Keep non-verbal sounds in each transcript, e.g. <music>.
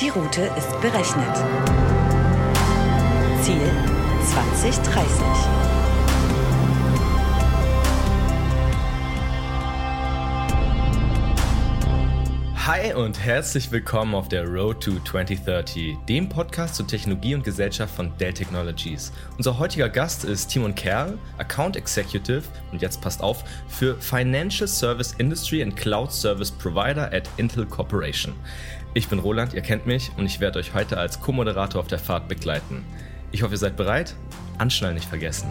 Die Route ist berechnet. Ziel 2030. Hi und herzlich willkommen auf der Road to 2030, dem Podcast zur Technologie und Gesellschaft von Dell Technologies. Unser heutiger Gast ist Timon Kerl, Account Executive und jetzt passt auf für Financial Service Industry and Cloud Service Provider at Intel Corporation. Ich bin Roland, ihr kennt mich und ich werde euch heute als Co-Moderator auf der Fahrt begleiten. Ich hoffe, ihr seid bereit. Anschnallen nicht vergessen.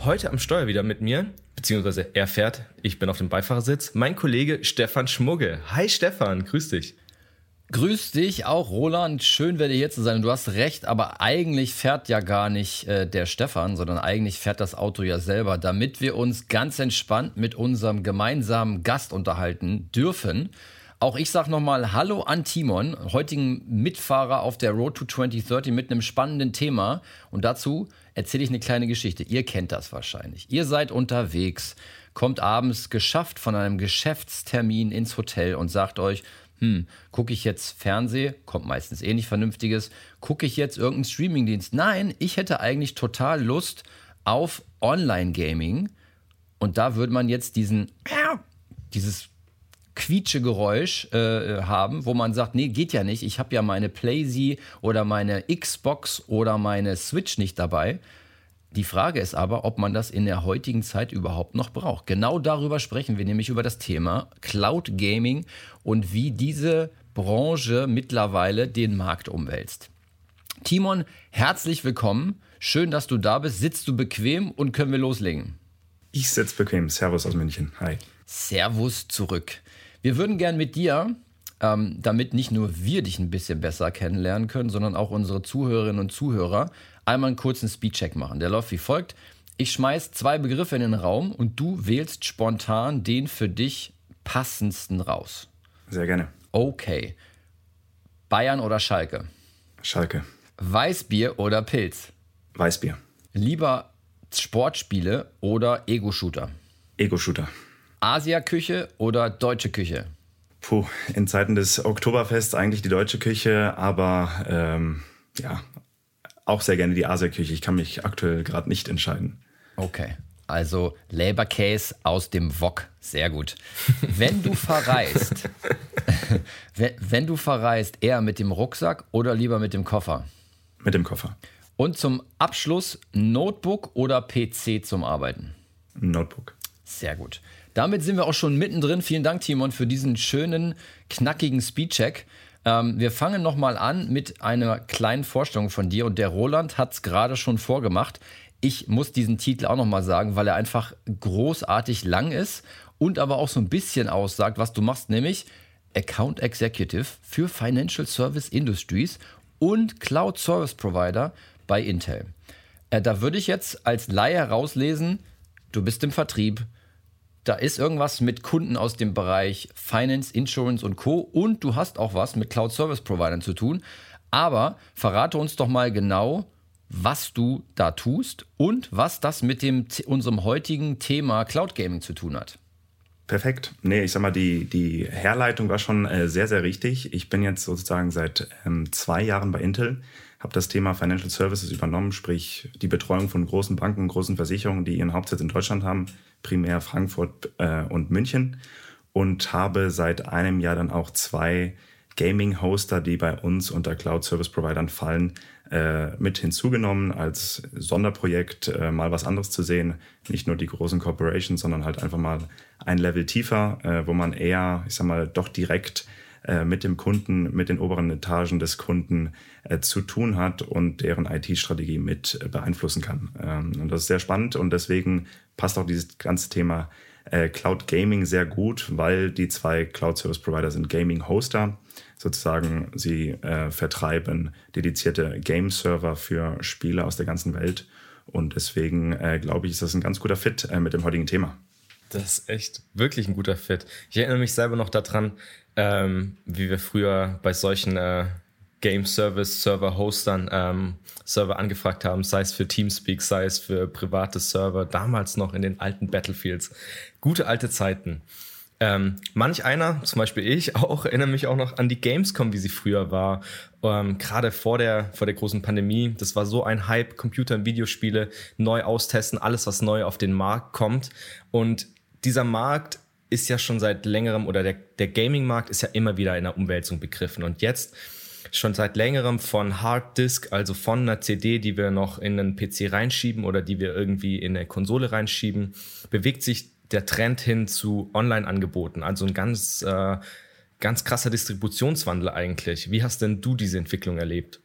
Heute am Steuer wieder mit mir, beziehungsweise er fährt, ich bin auf dem Beifahrersitz, mein Kollege Stefan Schmugge. Hi Stefan, grüß dich. Grüß dich auch, Roland. Schön, werde hier zu sein. Du hast recht, aber eigentlich fährt ja gar nicht äh, der Stefan, sondern eigentlich fährt das Auto ja selber, damit wir uns ganz entspannt mit unserem gemeinsamen Gast unterhalten dürfen. Auch ich sage nochmal Hallo an Timon, heutigen Mitfahrer auf der Road to 2030 mit einem spannenden Thema. Und dazu erzähle ich eine kleine Geschichte. Ihr kennt das wahrscheinlich. Ihr seid unterwegs, kommt abends geschafft von einem Geschäftstermin ins Hotel und sagt euch, hm, gucke ich jetzt Fernseh, kommt meistens eh nicht Vernünftiges, gucke ich jetzt irgendeinen Streamingdienst? Nein, ich hätte eigentlich total Lust auf Online-Gaming. Und da würde man jetzt diesen, dieses Quietschegeräusch äh, haben, wo man sagt, nee, geht ja nicht, ich habe ja meine PlayZ oder meine Xbox oder meine Switch nicht dabei. Die Frage ist aber, ob man das in der heutigen Zeit überhaupt noch braucht. Genau darüber sprechen wir nämlich über das Thema Cloud Gaming und wie diese Branche mittlerweile den Markt umwälzt. Timon, herzlich willkommen. Schön, dass du da bist. Sitzt du bequem und können wir loslegen? Ich sitze bequem. Servus aus München. Hi. Servus zurück. Wir würden gern mit dir, ähm, damit nicht nur wir dich ein bisschen besser kennenlernen können, sondern auch unsere Zuhörerinnen und Zuhörer, einmal einen kurzen Speedcheck machen. Der läuft wie folgt. Ich schmeiß zwei Begriffe in den Raum und du wählst spontan den für dich passendsten raus. Sehr gerne. Okay. Bayern oder Schalke? Schalke. Weißbier oder Pilz? Weißbier. Lieber Sportspiele oder Ego-Shooter? Ego-Shooter. Asia-Küche oder deutsche Küche? Puh, in Zeiten des Oktoberfests eigentlich die deutsche Küche, aber ähm, ja, auch sehr gerne die Asia-Küche. Ich kann mich aktuell gerade nicht entscheiden. Okay. Also Leberkäse aus dem Wok. Sehr gut. Wenn du verreist, <laughs> wenn du verreist, eher mit dem Rucksack oder lieber mit dem Koffer? Mit dem Koffer. Und zum Abschluss Notebook oder PC zum Arbeiten? Notebook. Sehr gut. Damit sind wir auch schon mittendrin. Vielen Dank, Timon, für diesen schönen, knackigen Speedcheck. Ähm, wir fangen nochmal an mit einer kleinen Vorstellung von dir. Und der Roland hat es gerade schon vorgemacht. Ich muss diesen Titel auch nochmal sagen, weil er einfach großartig lang ist und aber auch so ein bisschen aussagt, was du machst, nämlich Account Executive für Financial Service Industries und Cloud Service Provider bei Intel. Äh, da würde ich jetzt als Laie herauslesen, du bist im Vertrieb, da ist irgendwas mit Kunden aus dem Bereich Finance, Insurance und Co. Und du hast auch was mit Cloud Service Providern zu tun. Aber verrate uns doch mal genau, was du da tust und was das mit dem, unserem heutigen Thema Cloud Gaming zu tun hat. Perfekt. Nee, ich sag mal, die, die Herleitung war schon äh, sehr, sehr richtig. Ich bin jetzt sozusagen seit ähm, zwei Jahren bei Intel, habe das Thema Financial Services übernommen, sprich die Betreuung von großen Banken, großen Versicherungen, die ihren Hauptsitz in Deutschland haben, primär Frankfurt äh, und München und habe seit einem Jahr dann auch zwei Gaming-Hoster, die bei uns unter Cloud-Service-Providern fallen, äh, mit hinzugenommen als Sonderprojekt, äh, mal was anderes zu sehen. Nicht nur die großen Corporations, sondern halt einfach mal ein Level tiefer, äh, wo man eher, ich sag mal, doch direkt äh, mit dem Kunden, mit den oberen Etagen des Kunden äh, zu tun hat und deren IT-Strategie mit äh, beeinflussen kann. Ähm, und das ist sehr spannend und deswegen passt auch dieses ganze Thema äh, Cloud Gaming sehr gut, weil die zwei Cloud Service Provider sind Gaming Hoster. Sozusagen, sie äh, vertreiben dedizierte Game-Server für Spiele aus der ganzen Welt. Und deswegen äh, glaube ich, ist das ein ganz guter Fit äh, mit dem heutigen Thema. Das ist echt wirklich ein guter Fit. Ich erinnere mich selber noch daran, ähm, wie wir früher bei solchen äh, Game Service Server Hostern ähm, Server angefragt haben, sei es für Teamspeak, sei es für private Server, damals noch in den alten Battlefields. Gute alte Zeiten. Ähm, manch einer, zum Beispiel ich <laughs> auch, erinnere mich auch noch an die Gamescom, wie sie früher war. Ähm, Gerade vor der, vor der großen Pandemie. Das war so ein Hype, Computer und Videospiele neu austesten, alles, was neu auf den Markt kommt. Und dieser Markt ist ja schon seit längerem, oder der, der Gaming-Markt ist ja immer wieder in der Umwälzung begriffen. Und jetzt schon seit längerem von Hard Disk, also von einer CD, die wir noch in einen PC reinschieben oder die wir irgendwie in eine Konsole reinschieben, bewegt sich der Trend hin zu Online-Angeboten. Also ein ganz, äh, ganz krasser Distributionswandel eigentlich. Wie hast denn du diese Entwicklung erlebt?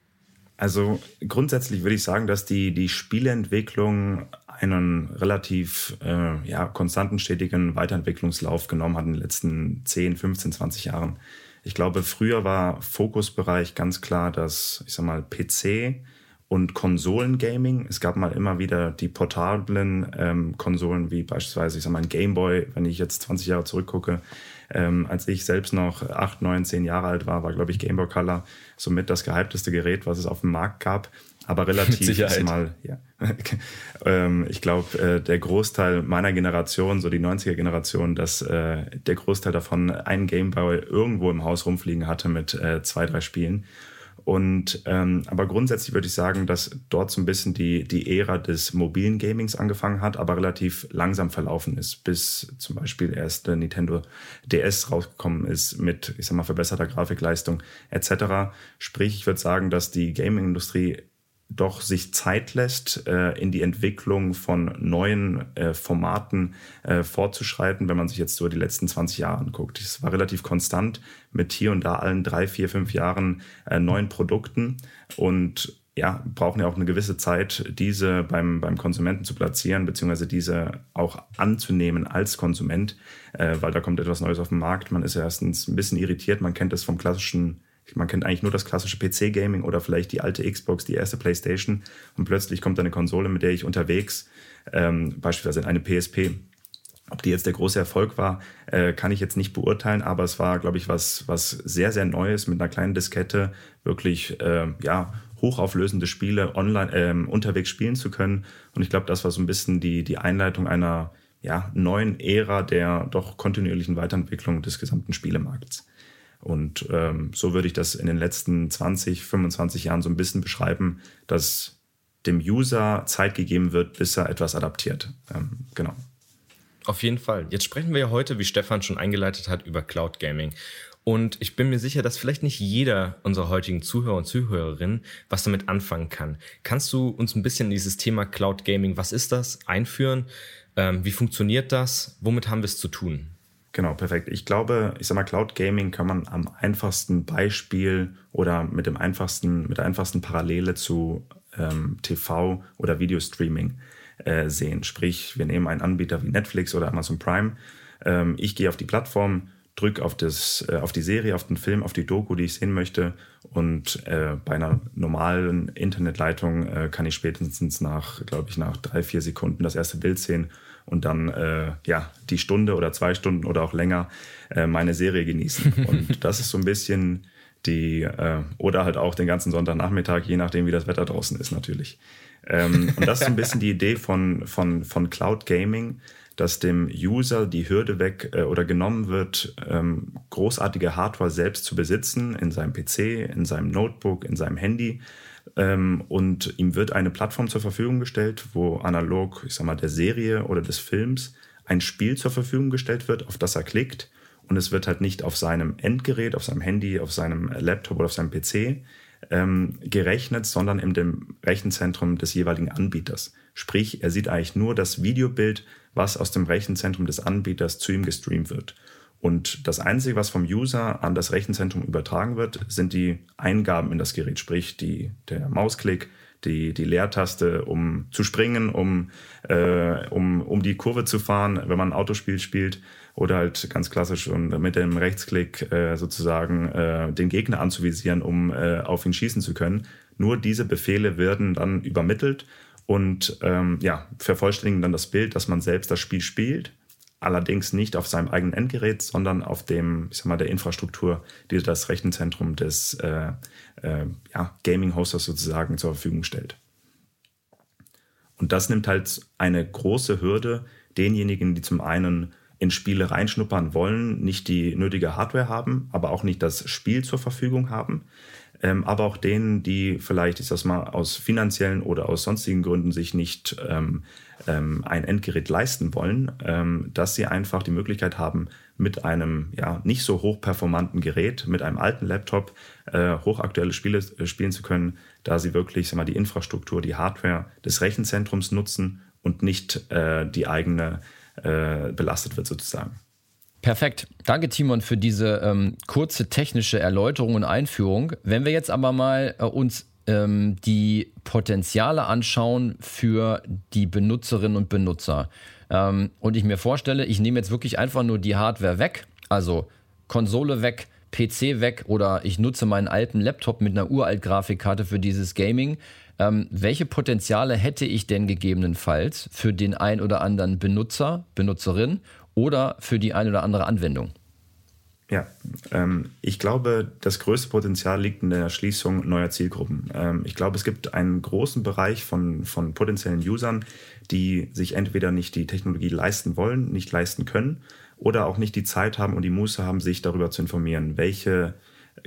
Also grundsätzlich würde ich sagen, dass die, die Spieleentwicklung einen relativ äh, ja, konstanten, stetigen Weiterentwicklungslauf genommen hat in den letzten 10, 15, 20 Jahren. Ich glaube, früher war Fokusbereich ganz klar das, ich sag mal, PC und Konsolengaming. Es gab mal immer wieder die portablen ähm, Konsolen, wie beispielsweise, ich sag mal, ein Gameboy, wenn ich jetzt 20 Jahre zurückgucke. Ähm, als ich selbst noch 8, 9, 10 Jahre alt war, war, glaube ich, Gameboy Color somit das gehypteste Gerät, was es auf dem Markt gab. Aber relativ Mit mal, ja. <laughs> ähm, ich glaube, äh, der Großteil meiner Generation, so die 90er-Generation, dass äh, der Großteil davon einen Gameboy irgendwo im Haus rumfliegen hatte mit äh, zwei, drei Spielen. Und ähm, aber grundsätzlich würde ich sagen, dass dort so ein bisschen die, die Ära des mobilen Gamings angefangen hat, aber relativ langsam verlaufen ist, bis zum Beispiel erst der Nintendo DS rausgekommen ist mit, ich sag mal, verbesserter Grafikleistung etc. Sprich, ich würde sagen, dass die Gaming-Industrie doch sich Zeit lässt, äh, in die Entwicklung von neuen äh, Formaten äh, fortzuschreiten, wenn man sich jetzt so die letzten 20 Jahre anguckt. Es war relativ konstant mit hier und da allen drei, vier, fünf Jahren neuen Produkten und ja, brauchen ja auch eine gewisse Zeit, diese beim, beim Konsumenten zu platzieren, beziehungsweise diese auch anzunehmen als Konsument, weil da kommt etwas Neues auf den Markt. Man ist ja erstens ein bisschen irritiert, man kennt es vom klassischen man kennt eigentlich nur das klassische PC-Gaming oder vielleicht die alte Xbox, die erste PlayStation und plötzlich kommt eine Konsole, mit der ich unterwegs, ähm, beispielsweise eine PSP, ob die jetzt der große Erfolg war, äh, kann ich jetzt nicht beurteilen, aber es war, glaube ich, was, was sehr, sehr Neues mit einer kleinen Diskette, wirklich, äh, ja, hochauflösende Spiele online äh, unterwegs spielen zu können. Und ich glaube, das war so ein bisschen die, die Einleitung einer ja, neuen Ära der doch kontinuierlichen Weiterentwicklung des gesamten Spielemarkts. Und ähm, so würde ich das in den letzten 20, 25 Jahren so ein bisschen beschreiben, dass dem User Zeit gegeben wird, bis er etwas adaptiert. Ähm, genau. Auf jeden Fall. Jetzt sprechen wir ja heute, wie Stefan schon eingeleitet hat, über Cloud Gaming. Und ich bin mir sicher, dass vielleicht nicht jeder unserer heutigen Zuhörer und Zuhörerinnen was damit anfangen kann. Kannst du uns ein bisschen dieses Thema Cloud Gaming, was ist das, einführen? Ähm, wie funktioniert das? Womit haben wir es zu tun? Genau, perfekt. Ich glaube, ich sag mal, Cloud Gaming kann man am einfachsten Beispiel oder mit dem einfachsten, mit der einfachsten Parallele zu ähm, TV oder Videostreaming äh, sehen. Sprich, wir nehmen einen Anbieter wie Netflix oder Amazon Prime. Ähm, ich gehe auf die Plattform, drücke auf, äh, auf die Serie, auf den Film, auf die Doku, die ich sehen möchte. Und äh, bei einer normalen Internetleitung äh, kann ich spätestens nach, glaube ich, nach drei, vier Sekunden das erste Bild sehen und dann äh, ja die Stunde oder zwei Stunden oder auch länger äh, meine Serie genießen. <laughs> Und das ist so ein bisschen die äh, oder halt auch den ganzen Sonntagnachmittag, je nachdem wie das Wetter draußen ist natürlich. Ähm, und das ist so ein bisschen die Idee von von von Cloud Gaming, dass dem User die Hürde weg äh, oder genommen wird, ähm, großartige Hardware selbst zu besitzen in seinem PC, in seinem Notebook, in seinem Handy ähm, und ihm wird eine Plattform zur Verfügung gestellt, wo analog, ich sag mal, der Serie oder des Films ein Spiel zur Verfügung gestellt wird, auf das er klickt. Und es wird halt nicht auf seinem Endgerät, auf seinem Handy, auf seinem Laptop oder auf seinem PC ähm, gerechnet, sondern in dem Rechenzentrum des jeweiligen Anbieters. Sprich, er sieht eigentlich nur das Videobild, was aus dem Rechenzentrum des Anbieters zu ihm gestreamt wird. Und das Einzige, was vom User an das Rechenzentrum übertragen wird, sind die Eingaben in das Gerät, sprich die, der Mausklick, die, die Leertaste, um zu springen, um, äh, um, um die Kurve zu fahren, wenn man ein Autospiel spielt. Oder halt ganz klassisch und mit dem Rechtsklick äh, sozusagen äh, den Gegner anzuvisieren, um äh, auf ihn schießen zu können. Nur diese Befehle werden dann übermittelt und ähm, ja, vervollständigen dann das Bild, dass man selbst das Spiel spielt allerdings nicht auf seinem eigenen Endgerät, sondern auf dem, ich sag mal, der Infrastruktur, die das Rechenzentrum des äh, äh, ja, Gaming-Hosters sozusagen zur Verfügung stellt. Und das nimmt halt eine große Hürde denjenigen, die zum einen in Spiele reinschnuppern wollen, nicht die nötige Hardware haben, aber auch nicht das Spiel zur Verfügung haben. Ähm, aber auch denen, die vielleicht, ich sag's mal, aus finanziellen oder aus sonstigen Gründen sich nicht ähm, ähm, ein Endgerät leisten wollen, ähm, dass sie einfach die Möglichkeit haben, mit einem ja nicht so hochperformanten Gerät, mit einem alten Laptop äh, hochaktuelle Spiele äh, spielen zu können, da sie wirklich sag mal, die Infrastruktur, die Hardware des Rechenzentrums nutzen und nicht äh, die eigene äh, belastet wird sozusagen. Perfekt. Danke, Timon, für diese ähm, kurze technische Erläuterung und Einführung. Wenn wir jetzt aber mal äh, uns ähm, die Potenziale anschauen für die Benutzerinnen und Benutzer ähm, und ich mir vorstelle, ich nehme jetzt wirklich einfach nur die Hardware weg, also Konsole weg, PC weg oder ich nutze meinen alten Laptop mit einer uralt Grafikkarte für dieses Gaming. Ähm, welche Potenziale hätte ich denn gegebenenfalls für den ein oder anderen Benutzer, Benutzerin oder für die ein oder andere Anwendung? Ja, ähm, ich glaube, das größte Potenzial liegt in der Erschließung neuer Zielgruppen. Ähm, ich glaube, es gibt einen großen Bereich von, von potenziellen Usern, die sich entweder nicht die Technologie leisten wollen, nicht leisten können oder auch nicht die Zeit haben und die Muße haben, sich darüber zu informieren, welche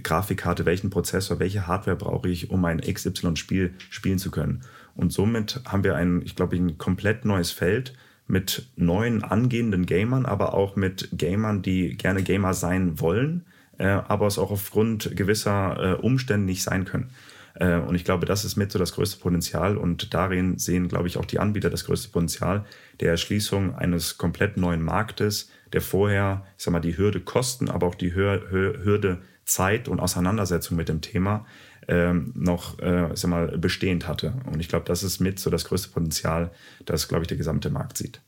Grafikkarte, welchen Prozessor, welche Hardware brauche ich, um ein XY-Spiel spielen zu können. Und somit haben wir ein, ich glaube, ein komplett neues Feld, mit neuen angehenden Gamern, aber auch mit Gamern, die gerne Gamer sein wollen, äh, aber es auch aufgrund gewisser äh, Umstände nicht sein können. Äh, und ich glaube, das ist mit so das größte Potenzial und darin sehen, glaube ich, auch die Anbieter das größte Potenzial der Erschließung eines komplett neuen Marktes, der vorher, ich sag mal, die Hürde Kosten, aber auch die Hürde Zeit und Auseinandersetzung mit dem Thema ähm, noch äh, sag mal, bestehend hatte. Und ich glaube, das ist mit so das größte Potenzial, das, glaube ich, der gesamte Markt sieht.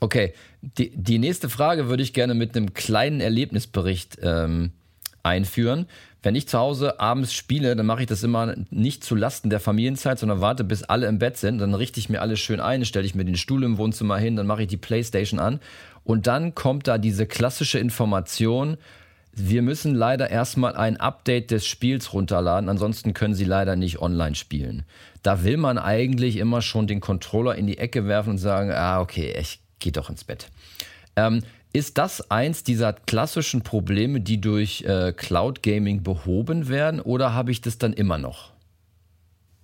Okay, die, die nächste Frage würde ich gerne mit einem kleinen Erlebnisbericht ähm, einführen. Wenn ich zu Hause abends spiele, dann mache ich das immer nicht zu Lasten der Familienzeit, sondern warte, bis alle im Bett sind. Dann richte ich mir alles schön ein, stelle ich mir den Stuhl im Wohnzimmer hin, dann mache ich die Playstation an. Und dann kommt da diese klassische Information, wir müssen leider erstmal ein Update des Spiels runterladen, ansonsten können sie leider nicht online spielen. Da will man eigentlich immer schon den Controller in die Ecke werfen und sagen, ah, okay, ich gehe doch ins Bett. Ähm, ist das eins dieser klassischen Probleme, die durch äh, Cloud Gaming behoben werden oder habe ich das dann immer noch?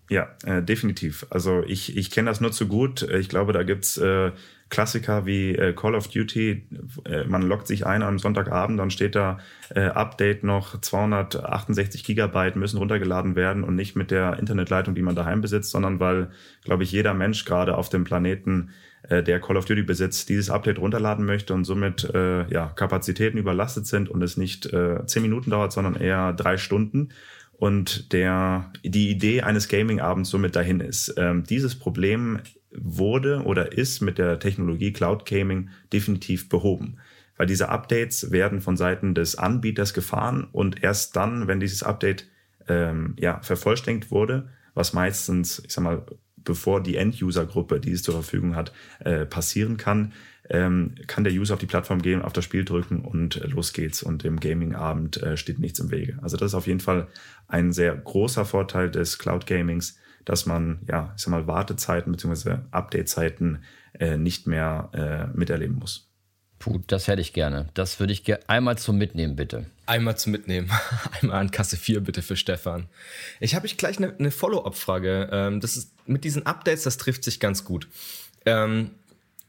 Ja, äh, definitiv. Also ich, ich kenne das nur zu gut. Ich glaube, da gibt's äh, Klassiker wie äh, Call of Duty, äh, man loggt sich ein am Sonntagabend, dann steht da äh, Update noch 268 Gigabyte müssen runtergeladen werden und nicht mit der Internetleitung, die man daheim besitzt, sondern weil, glaube ich, jeder Mensch gerade auf dem Planeten, äh, der Call of Duty besitzt, dieses Update runterladen möchte und somit äh, ja, Kapazitäten überlastet sind und es nicht äh, zehn Minuten dauert, sondern eher drei Stunden und der, die Idee eines Gaming-Abends somit dahin ist. Ähm, dieses Problem wurde oder ist mit der Technologie Cloud Gaming definitiv behoben. Weil diese Updates werden von Seiten des Anbieters gefahren und erst dann, wenn dieses Update ähm, ja, vervollständigt wurde, was meistens, ich sag mal, bevor die End-User-Gruppe, die es zur Verfügung hat, äh, passieren kann, ähm, kann der User auf die Plattform gehen, auf das Spiel drücken und äh, los geht's. Und im Gaming-Abend äh, steht nichts im Wege. Also das ist auf jeden Fall ein sehr großer Vorteil des Cloud-Gamings, dass man, ja, ich sag mal, Wartezeiten bzw. Update-Zeiten äh, nicht mehr äh, miterleben muss. Puh, das hätte ich gerne. Das würde ich gerne einmal zum Mitnehmen, bitte. Einmal zum Mitnehmen. <laughs> Einmal an Kasse 4 bitte für Stefan. Ich habe ich gleich eine, eine Follow-up-Frage. Ähm, das ist mit diesen Updates, das trifft sich ganz gut. Ähm,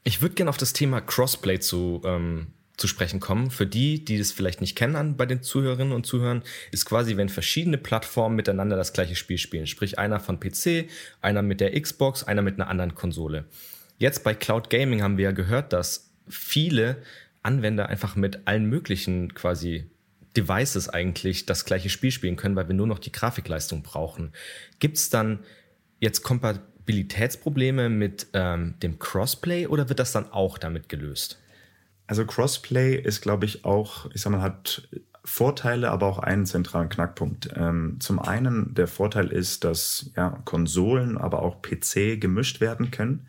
ich würde gerne auf das Thema Crossplay zu ähm, zu sprechen kommen. Für die, die das vielleicht nicht kennen bei den Zuhörerinnen und Zuhörern, ist quasi, wenn verschiedene Plattformen miteinander das gleiche Spiel spielen. Sprich, einer von PC, einer mit der Xbox, einer mit einer anderen Konsole. Jetzt bei Cloud Gaming haben wir ja gehört, dass viele Anwender einfach mit allen möglichen quasi Devices eigentlich das gleiche Spiel spielen können, weil wir nur noch die Grafikleistung brauchen. Gibt es dann jetzt Kompatibilitätsprobleme mit ähm, dem Crossplay oder wird das dann auch damit gelöst? Also Crossplay ist, glaube ich, auch, ich sag mal, hat Vorteile, aber auch einen zentralen Knackpunkt. Ähm, zum einen, der Vorteil ist, dass ja, Konsolen, aber auch PC gemischt werden können.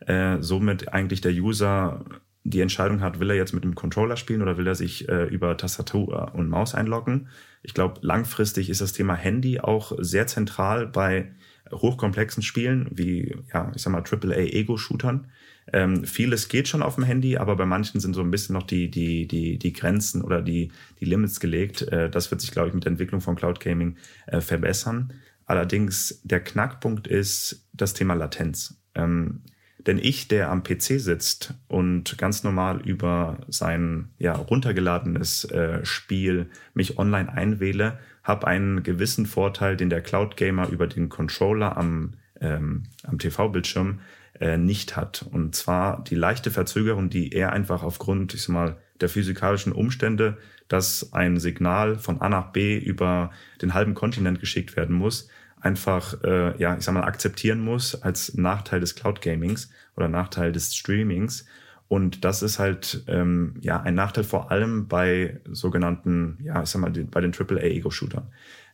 Äh, somit eigentlich der User die Entscheidung hat, will er jetzt mit dem Controller spielen oder will er sich äh, über Tastatur und Maus einloggen. Ich glaube, langfristig ist das Thema Handy auch sehr zentral bei hochkomplexen Spielen wie, ja, ich sag mal, AAA-Ego-Shootern, Ähm, vieles geht schon auf dem Handy, aber bei manchen sind so ein bisschen noch die, die, die, die Grenzen oder die, die Limits gelegt. Äh, das wird sich, glaube ich, mit der Entwicklung von Cloud Gaming äh, verbessern. Allerdings der Knackpunkt ist das Thema Latenz. Ähm, denn ich, der am PC sitzt und ganz normal über sein ja, runtergeladenes äh, Spiel mich online einwähle, habe einen gewissen Vorteil, den der Cloud Gamer über den Controller am, ähm, am TV-Bildschirm äh, nicht hat. Und zwar die leichte Verzögerung, die er einfach aufgrund, ich sag mal, der physikalischen Umstände, dass ein Signal von A nach B über den halben Kontinent geschickt werden muss, einfach, äh, ja, ich sag mal, akzeptieren muss als Nachteil des Cloud Gamings oder Nachteil des Streamings. Und das ist halt ähm, ja ein Nachteil vor allem bei sogenannten, ja, ich sag mal, bei den AAA-Ego-Shootern.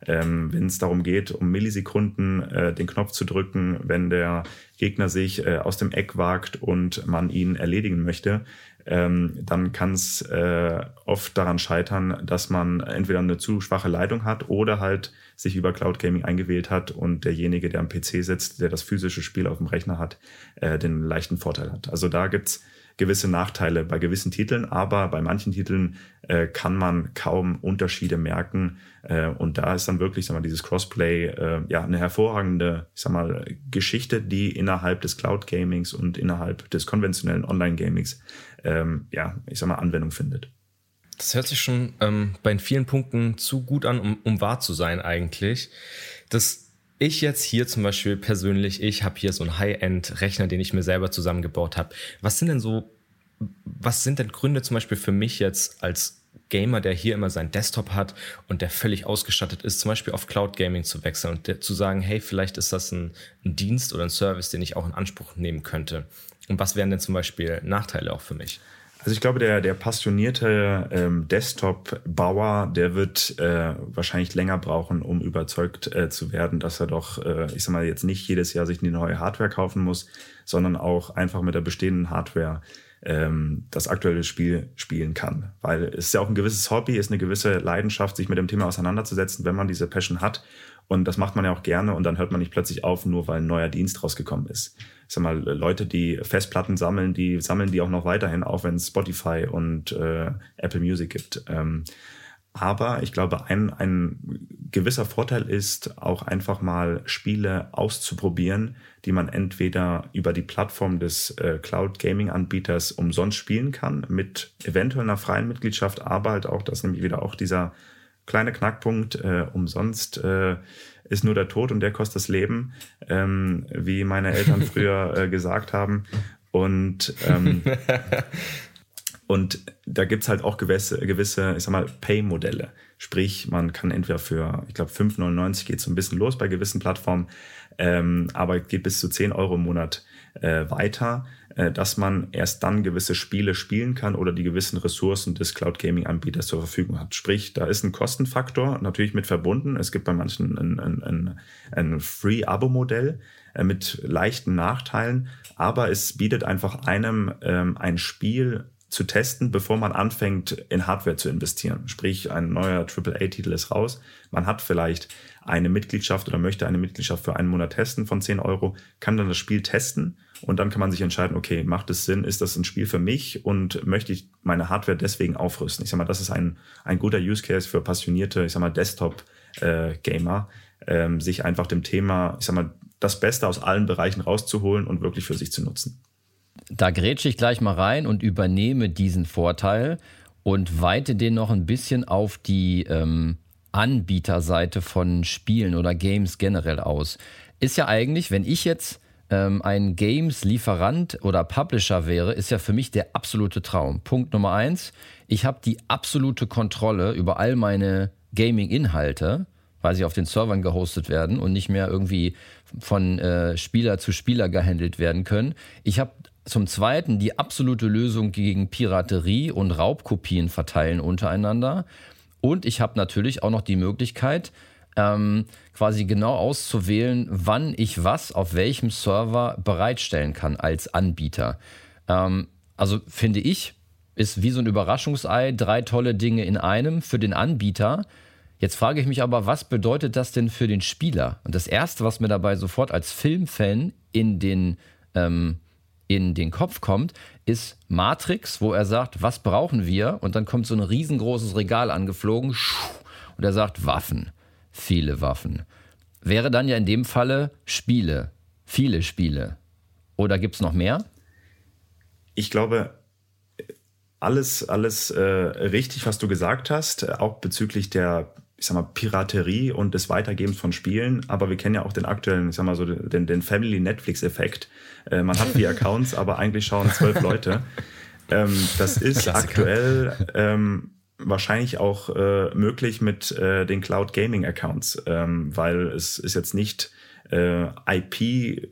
Ähm, Wenn es darum geht, um Millisekunden äh, den Knopf zu drücken, wenn der Gegner sich äh, aus dem Eck wagt und man ihn erledigen möchte, ähm, dann kann es äh, oft daran scheitern, dass man entweder eine zu schwache Leitung hat oder halt sich über Cloud Gaming eingewählt hat und derjenige, der am PC sitzt, der das physische Spiel auf dem Rechner hat, äh, den leichten Vorteil hat. Also da gibt's gewisse Nachteile bei gewissen Titeln, aber bei manchen Titeln äh, kann man kaum Unterschiede merken. Äh, und da ist dann wirklich, sag mal, dieses Crossplay äh, ja eine hervorragende, ich sag mal, Geschichte, die innerhalb des Cloud Gamings und innerhalb des konventionellen Online Gamings ähm, ja, ich sag mal, Anwendung findet. Das hört sich schon ähm, bei vielen Punkten zu gut an, um, um wahr zu sein eigentlich. Das ich jetzt hier zum Beispiel persönlich, ich habe hier so einen High-End-Rechner, den ich mir selber zusammengebaut habe. Was sind denn so, was sind denn Gründe zum Beispiel für mich jetzt als Gamer, der hier immer seinen Desktop hat und der völlig ausgestattet ist, zum Beispiel auf Cloud Gaming zu wechseln und zu sagen, hey, vielleicht ist das ein, ein Dienst oder ein Service, den ich auch in Anspruch nehmen könnte. Und was wären denn zum Beispiel Nachteile auch für mich? Also ich glaube, der, der passionierte ähm, Desktop-Bauer, der wird äh, wahrscheinlich länger brauchen, um überzeugt äh, zu werden, dass er doch, äh, ich sag mal, jetzt nicht jedes Jahr sich eine neue Hardware kaufen muss, sondern auch einfach mit der bestehenden Hardware ähm, das aktuelle Spiel spielen kann. Weil es ist ja auch ein gewisses Hobby, ist eine gewisse Leidenschaft, sich mit dem Thema auseinanderzusetzen, wenn man diese Passion hat. Und das macht man ja auch gerne und dann hört man nicht plötzlich auf, nur weil ein neuer Dienst rausgekommen ist. Ich sag mal, Leute, die Festplatten sammeln, die sammeln die auch noch weiterhin, auch wenn es Spotify und äh, Apple Music gibt. Ähm, aber ich glaube, ein, ein gewisser Vorteil ist auch einfach mal Spiele auszuprobieren, die man entweder über die Plattform des äh, Cloud Gaming Anbieters umsonst spielen kann, mit eventuell einer freien Mitgliedschaft, aber halt auch, das nämlich wieder auch dieser kleine Knackpunkt, äh, umsonst äh, ist nur der Tod und der kostet das Leben, ähm, wie meine Eltern <laughs> früher äh, gesagt haben. Und, ähm, <laughs> und da gibt's halt auch gewisse, gewisse ich sag mal, Pay-Modelle. Sprich, man kann entweder für, ich glaube, 5,99 geht so ein bisschen los bei gewissen Plattformen, ähm, aber geht bis zu 10 Euro im Monat äh, weiter. Äh, dass man erst dann gewisse Spiele spielen kann oder die gewissen Ressourcen des Cloud Gaming Anbieters zur Verfügung hat. Sprich, da ist ein Kostenfaktor natürlich mit verbunden. Es gibt bei manchen ein, ein, ein, ein Free-Abo-Modell äh, mit leichten Nachteilen, aber es bietet einfach einem ähm, ein Spiel zu testen, bevor man anfängt, in Hardware zu investieren. Sprich, ein neuer AAA-Titel ist raus. Man hat vielleicht eine Mitgliedschaft oder möchte eine Mitgliedschaft für einen Monat testen von 10 Euro, kann dann das Spiel testen und dann kann man sich entscheiden, okay, macht es Sinn, ist das ein Spiel für mich und möchte ich meine Hardware deswegen aufrüsten? Ich sag mal, das ist ein, ein guter Use Case für passionierte, ich sag mal, Desktop-Gamer, äh, ähm, sich einfach dem Thema, ich sag mal, das Beste aus allen Bereichen rauszuholen und wirklich für sich zu nutzen. Da grätsche ich gleich mal rein und übernehme diesen Vorteil und weite den noch ein bisschen auf die ähm, Anbieterseite von Spielen oder Games generell aus. Ist ja eigentlich, wenn ich jetzt ähm, ein Games-Lieferant oder Publisher wäre, ist ja für mich der absolute Traum. Punkt Nummer eins, ich habe die absolute Kontrolle über all meine Gaming-Inhalte, weil sie auf den Servern gehostet werden und nicht mehr irgendwie von äh, Spieler zu Spieler gehandelt werden können. Ich habe zum Zweiten die absolute Lösung gegen Piraterie und Raubkopien verteilen untereinander. Und ich habe natürlich auch noch die Möglichkeit, ähm, quasi genau auszuwählen, wann ich was auf welchem Server bereitstellen kann als Anbieter. Ähm, also finde ich, ist wie so ein Überraschungsei, drei tolle Dinge in einem für den Anbieter. Jetzt frage ich mich aber, was bedeutet das denn für den Spieler? Und das Erste, was mir dabei sofort als Filmfan in den, ähm, in den Kopf kommt, ist Matrix, wo er sagt, was brauchen wir? Und dann kommt so ein riesengroßes Regal angeflogen und er sagt Waffen, viele Waffen. Wäre dann ja in dem Falle Spiele, viele Spiele. Oder gibt es noch mehr? Ich glaube, alles, alles äh, richtig, was du gesagt hast, auch bezüglich der ich sag mal, Piraterie und des Weitergebens von Spielen, aber wir kennen ja auch den aktuellen, ich sag mal so, den, den Family Netflix-Effekt. Äh, man hat vier <laughs> Accounts, aber eigentlich schauen zwölf Leute. Ähm, das ist Klassiker. aktuell ähm, wahrscheinlich auch äh, möglich mit äh, den Cloud Gaming Accounts, ähm, weil es ist jetzt nicht äh, IP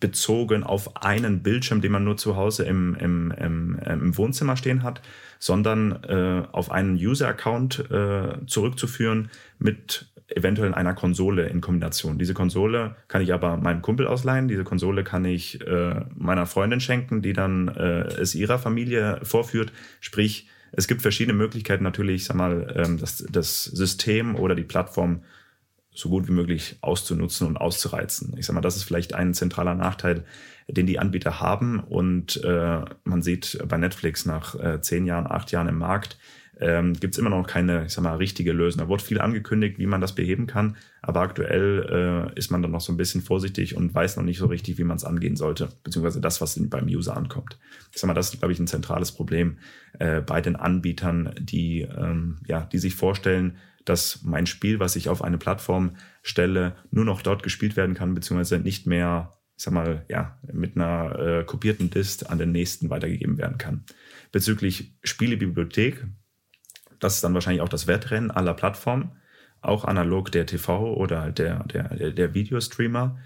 bezogen auf einen Bildschirm, den man nur zu Hause im, im, im, im Wohnzimmer stehen hat, sondern äh, auf einen User-Account äh, zurückzuführen mit eventuell einer Konsole in Kombination. Diese Konsole kann ich aber meinem Kumpel ausleihen, diese Konsole kann ich äh, meiner Freundin schenken, die dann äh, es ihrer Familie vorführt. Sprich, es gibt verschiedene Möglichkeiten natürlich, sag mal, ähm, das, das System oder die Plattform so gut wie möglich auszunutzen und auszureizen. Ich sag mal, das ist vielleicht ein zentraler Nachteil, den die Anbieter haben. Und äh, man sieht bei Netflix nach äh, zehn Jahren, acht Jahren im Markt, ähm, gibt es immer noch keine, ich sag mal, richtige Lösung. Da wurde viel angekündigt, wie man das beheben kann, aber aktuell äh, ist man dann noch so ein bisschen vorsichtig und weiß noch nicht so richtig, wie man es angehen sollte, beziehungsweise das, was beim User ankommt. Ich sag mal, das ist, glaube ich, ein zentrales Problem äh, bei den Anbietern, die, ähm, ja, die sich vorstellen, dass mein Spiel, was ich auf eine Plattform stelle, nur noch dort gespielt werden kann, beziehungsweise nicht mehr, ich sag mal, ja, mit einer äh, kopierten Dist an den nächsten weitergegeben werden kann. Bezüglich Spielebibliothek, das ist dann wahrscheinlich auch das Wettrennen aller Plattformen, auch analog der TV oder der, der, der Videostreamer.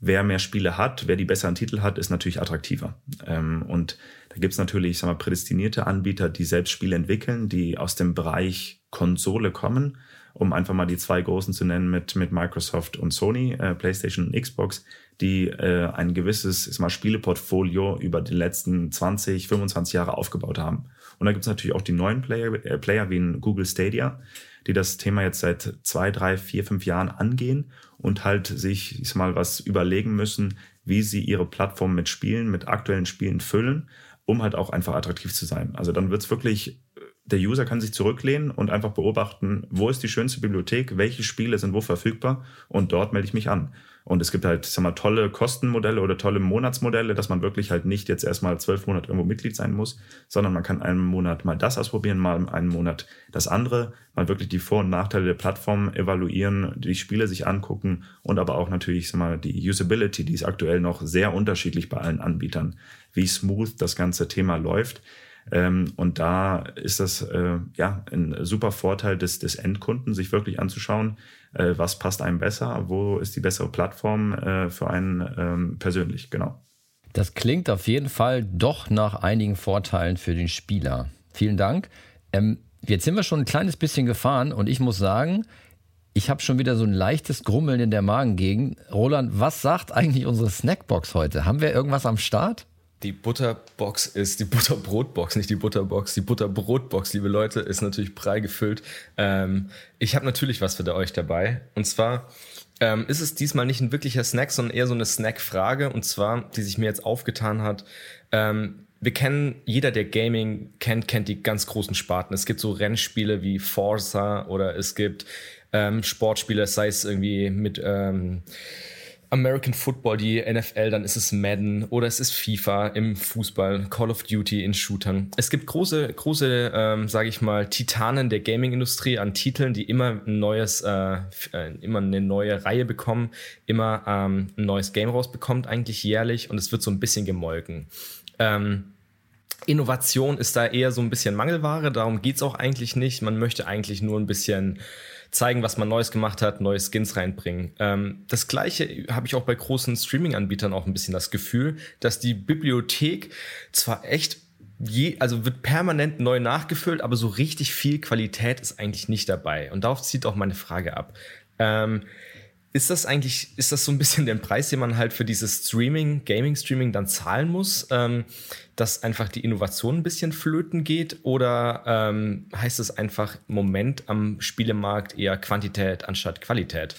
Wer mehr Spiele hat, wer die besseren Titel hat, ist natürlich attraktiver. Ähm, und da gibt es natürlich, sag mal, prädestinierte Anbieter, die selbst Spiele entwickeln, die aus dem Bereich Konsole kommen, um einfach mal die zwei großen zu nennen mit, mit Microsoft und Sony, äh, PlayStation und Xbox, die äh, ein gewisses ist mal, Spieleportfolio über die letzten 20, 25 Jahre aufgebaut haben. Und da gibt es natürlich auch die neuen Player, äh, Player wie in Google Stadia, die das Thema jetzt seit zwei, drei, vier, fünf Jahren angehen und halt sich ich sag mal was überlegen müssen, wie sie ihre Plattform mit Spielen, mit aktuellen Spielen füllen um halt auch einfach attraktiv zu sein. Also dann wird's wirklich, der User kann sich zurücklehnen und einfach beobachten, wo ist die schönste Bibliothek, welche Spiele sind wo verfügbar und dort melde ich mich an. Und es gibt halt, sag mal, tolle Kostenmodelle oder tolle Monatsmodelle, dass man wirklich halt nicht jetzt erstmal zwölf Monate irgendwo Mitglied sein muss, sondern man kann einen Monat mal das ausprobieren, mal einen Monat das andere, mal wirklich die Vor- und Nachteile der Plattform evaluieren, die Spiele sich angucken und aber auch natürlich, sag mal, die Usability, die ist aktuell noch sehr unterschiedlich bei allen Anbietern, wie smooth das ganze Thema läuft. Ähm, und da ist das äh, ja ein super Vorteil des, des Endkunden, sich wirklich anzuschauen, äh, was passt einem besser, wo ist die bessere Plattform äh, für einen ähm, persönlich, genau. Das klingt auf jeden Fall doch nach einigen Vorteilen für den Spieler. Vielen Dank. Ähm, jetzt sind wir schon ein kleines bisschen gefahren und ich muss sagen, ich habe schon wieder so ein leichtes Grummeln in der Magengegend. Roland, was sagt eigentlich unsere Snackbox heute? Haben wir irgendwas am Start? Die Butterbox ist die Butterbrotbox, nicht die Butterbox. Die Butterbrotbox, liebe Leute, ist natürlich prall gefüllt. Ähm, ich habe natürlich was für euch dabei. Und zwar ähm, ist es diesmal nicht ein wirklicher Snack, sondern eher so eine Snackfrage. Und zwar, die sich mir jetzt aufgetan hat. Ähm, wir kennen, jeder, der Gaming kennt, kennt die ganz großen Sparten. Es gibt so Rennspiele wie Forza oder es gibt ähm, Sportspiele, sei es irgendwie mit ähm, American Football, die NFL, dann ist es Madden oder es ist FIFA im Fußball, Call of Duty in Shootern. Es gibt große, große, ähm, sage ich mal, Titanen der Gaming-Industrie an Titeln, die immer ein neues, äh, äh, immer eine neue Reihe bekommen, immer ähm, ein neues Game rausbekommt, eigentlich jährlich und es wird so ein bisschen gemolken. Ähm, Innovation ist da eher so ein bisschen Mangelware, darum geht's auch eigentlich nicht. Man möchte eigentlich nur ein bisschen zeigen, was man Neues gemacht hat, neue Skins reinbringen. Ähm, das gleiche habe ich auch bei großen Streaming-Anbietern auch ein bisschen das Gefühl, dass die Bibliothek zwar echt Je, also wird permanent neu nachgefüllt, aber so richtig viel Qualität ist eigentlich nicht dabei. Und darauf zieht auch meine Frage ab. Ähm, ist das eigentlich, ist das so ein bisschen der Preis, den man halt für dieses Streaming, Gaming-Streaming dann zahlen muss, ähm, dass einfach die Innovation ein bisschen flöten geht? Oder ähm, heißt es einfach im Moment am Spielemarkt eher Quantität anstatt Qualität?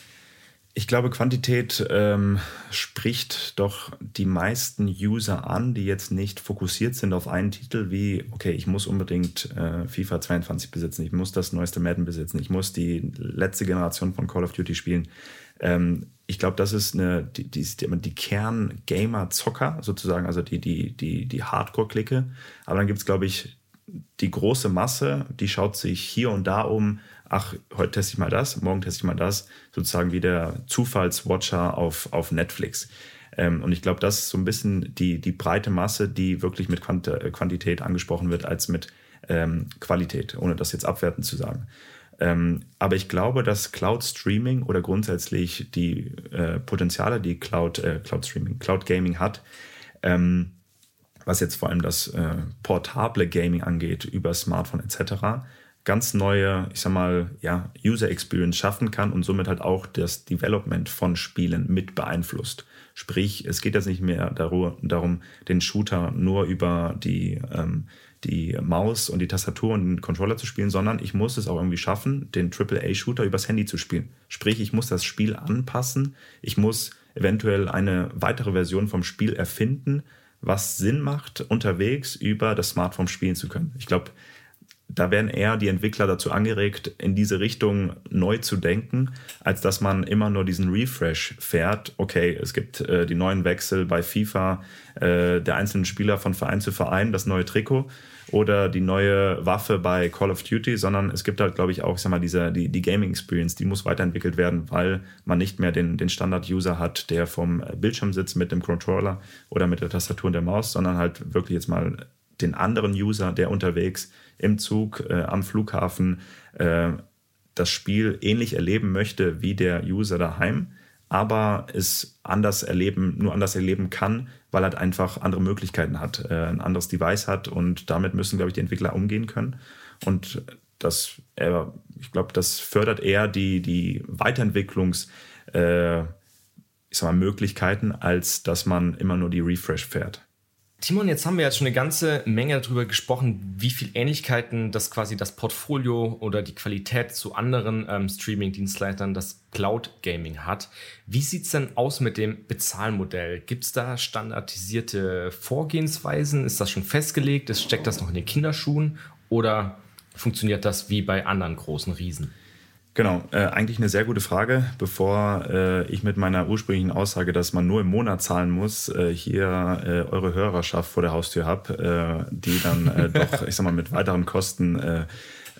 Ich glaube, Quantität ähm, spricht doch die meisten User an, die jetzt nicht fokussiert sind auf einen Titel wie, okay, ich muss unbedingt äh, FIFA 22 besitzen, ich muss das neueste Madden besitzen, ich muss die letzte Generation von Call of Duty spielen. Ähm, ich glaube, das ist eine, die, die, die Kern-Gamer-Zocker sozusagen, also die, die, die, die Hardcore-Clique. Aber dann gibt es, glaube ich, die große Masse, die schaut sich hier und da um, ach, heute teste ich mal das, morgen teste ich mal das, sozusagen wie der Zufallswatcher auf, auf Netflix. Ähm, und ich glaube, das ist so ein bisschen die, die breite Masse, die wirklich mit Quant Quantität angesprochen wird, als mit ähm, Qualität, ohne das jetzt abwertend zu sagen. Ähm, aber ich glaube, dass Cloud Streaming oder grundsätzlich die äh, Potenziale, die Cloud, äh, Cloud Streaming, Cloud Gaming hat, ähm, was jetzt vor allem das äh, portable Gaming angeht, über Smartphone etc., ganz neue, ich sag mal, ja, User Experience schaffen kann und somit halt auch das Development von Spielen mit beeinflusst. Sprich, es geht jetzt nicht mehr darum, den Shooter nur über die, ähm, die Maus und die Tastatur und den Controller zu spielen, sondern ich muss es auch irgendwie schaffen, den AAA-Shooter übers Handy zu spielen. Sprich, ich muss das Spiel anpassen, ich muss eventuell eine weitere Version vom Spiel erfinden, was Sinn macht, unterwegs über das Smartphone spielen zu können. Ich glaube, da werden eher die Entwickler dazu angeregt, in diese Richtung neu zu denken, als dass man immer nur diesen Refresh fährt. Okay, es gibt äh, die neuen Wechsel bei FIFA, äh, der einzelnen Spieler von Verein zu Verein, das neue Trikot oder die neue Waffe bei Call of Duty, sondern es gibt halt, glaube ich, auch, ich sag mal, diese, die, die Gaming Experience, die muss weiterentwickelt werden, weil man nicht mehr den, den Standard-User hat, der vom Bildschirm sitzt mit dem Controller oder mit der Tastatur und der Maus, sondern halt wirklich jetzt mal den anderen User, der unterwegs im Zug, äh, am Flughafen äh, das Spiel ähnlich erleben möchte wie der User daheim, aber es anders erleben, nur anders erleben kann, weil er einfach andere Möglichkeiten hat, äh, ein anderes Device hat und damit müssen, glaube ich, die Entwickler umgehen können. Und das, äh, ich glaube, das fördert eher die, die Weiterentwicklungs- äh, ich sag mal, Möglichkeiten, als dass man immer nur die Refresh fährt. Timon, jetzt haben wir jetzt schon eine ganze Menge darüber gesprochen, wie viel Ähnlichkeiten das quasi das Portfolio oder die Qualität zu anderen ähm, Streaming-Dienstleistern, das Cloud Gaming hat. Wie sieht es denn aus mit dem Bezahlmodell? Gibt es da standardisierte Vorgehensweisen? Ist das schon festgelegt? Steckt das noch in den Kinderschuhen? Oder funktioniert das wie bei anderen großen Riesen? Genau, äh, eigentlich eine sehr gute Frage. Bevor äh, ich mit meiner ursprünglichen Aussage, dass man nur im Monat zahlen muss, äh, hier äh, eure Hörerschaft vor der Haustür habe, äh, die dann äh, <laughs> doch, ich sag mal, mit weiteren Kosten äh,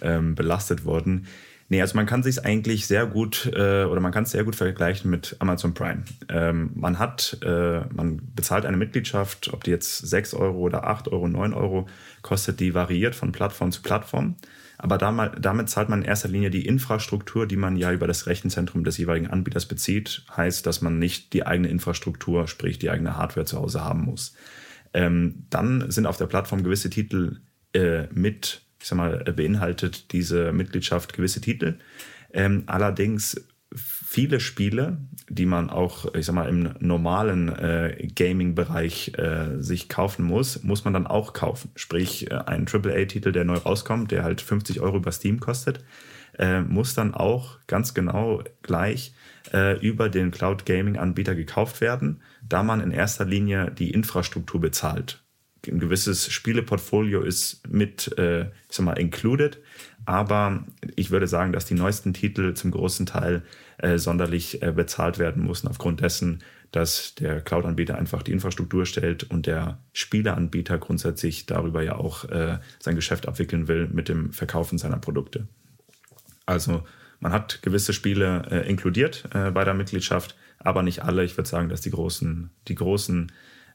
ähm, belastet wurden. Nee, also man kann sich eigentlich sehr gut äh, oder man kann es sehr gut vergleichen mit Amazon Prime. Ähm, man hat, äh, man bezahlt eine Mitgliedschaft, ob die jetzt 6 Euro oder 8 Euro, 9 Euro kostet, die variiert von Plattform zu Plattform. Aber damit zahlt man in erster Linie die Infrastruktur, die man ja über das Rechenzentrum des jeweiligen Anbieters bezieht. Heißt, dass man nicht die eigene Infrastruktur, sprich die eigene Hardware zu Hause haben muss. Ähm, dann sind auf der Plattform gewisse Titel äh, mit, ich sag mal, beinhaltet diese Mitgliedschaft gewisse Titel. Ähm, allerdings viele Spiele, die man auch, ich sag mal, im normalen äh, Gaming-Bereich äh, sich kaufen muss, muss man dann auch kaufen. Sprich, äh, ein AAA-Titel, der neu rauskommt, der halt 50 Euro über Steam kostet, äh, muss dann auch ganz genau gleich äh, über den Cloud Gaming-Anbieter gekauft werden, da man in erster Linie die Infrastruktur bezahlt. Ein gewisses Spieleportfolio ist mit, ich sag mal, included, aber ich würde sagen, dass die neuesten Titel zum großen Teil äh, sonderlich äh, bezahlt werden mussten, aufgrund dessen, dass der Cloud-Anbieter einfach die Infrastruktur stellt und der Spieleanbieter grundsätzlich darüber ja auch äh, sein Geschäft abwickeln will mit dem Verkaufen seiner Produkte. Also man hat gewisse Spiele äh, inkludiert äh, bei der Mitgliedschaft, aber nicht alle. Ich würde sagen, dass die großen, die großen,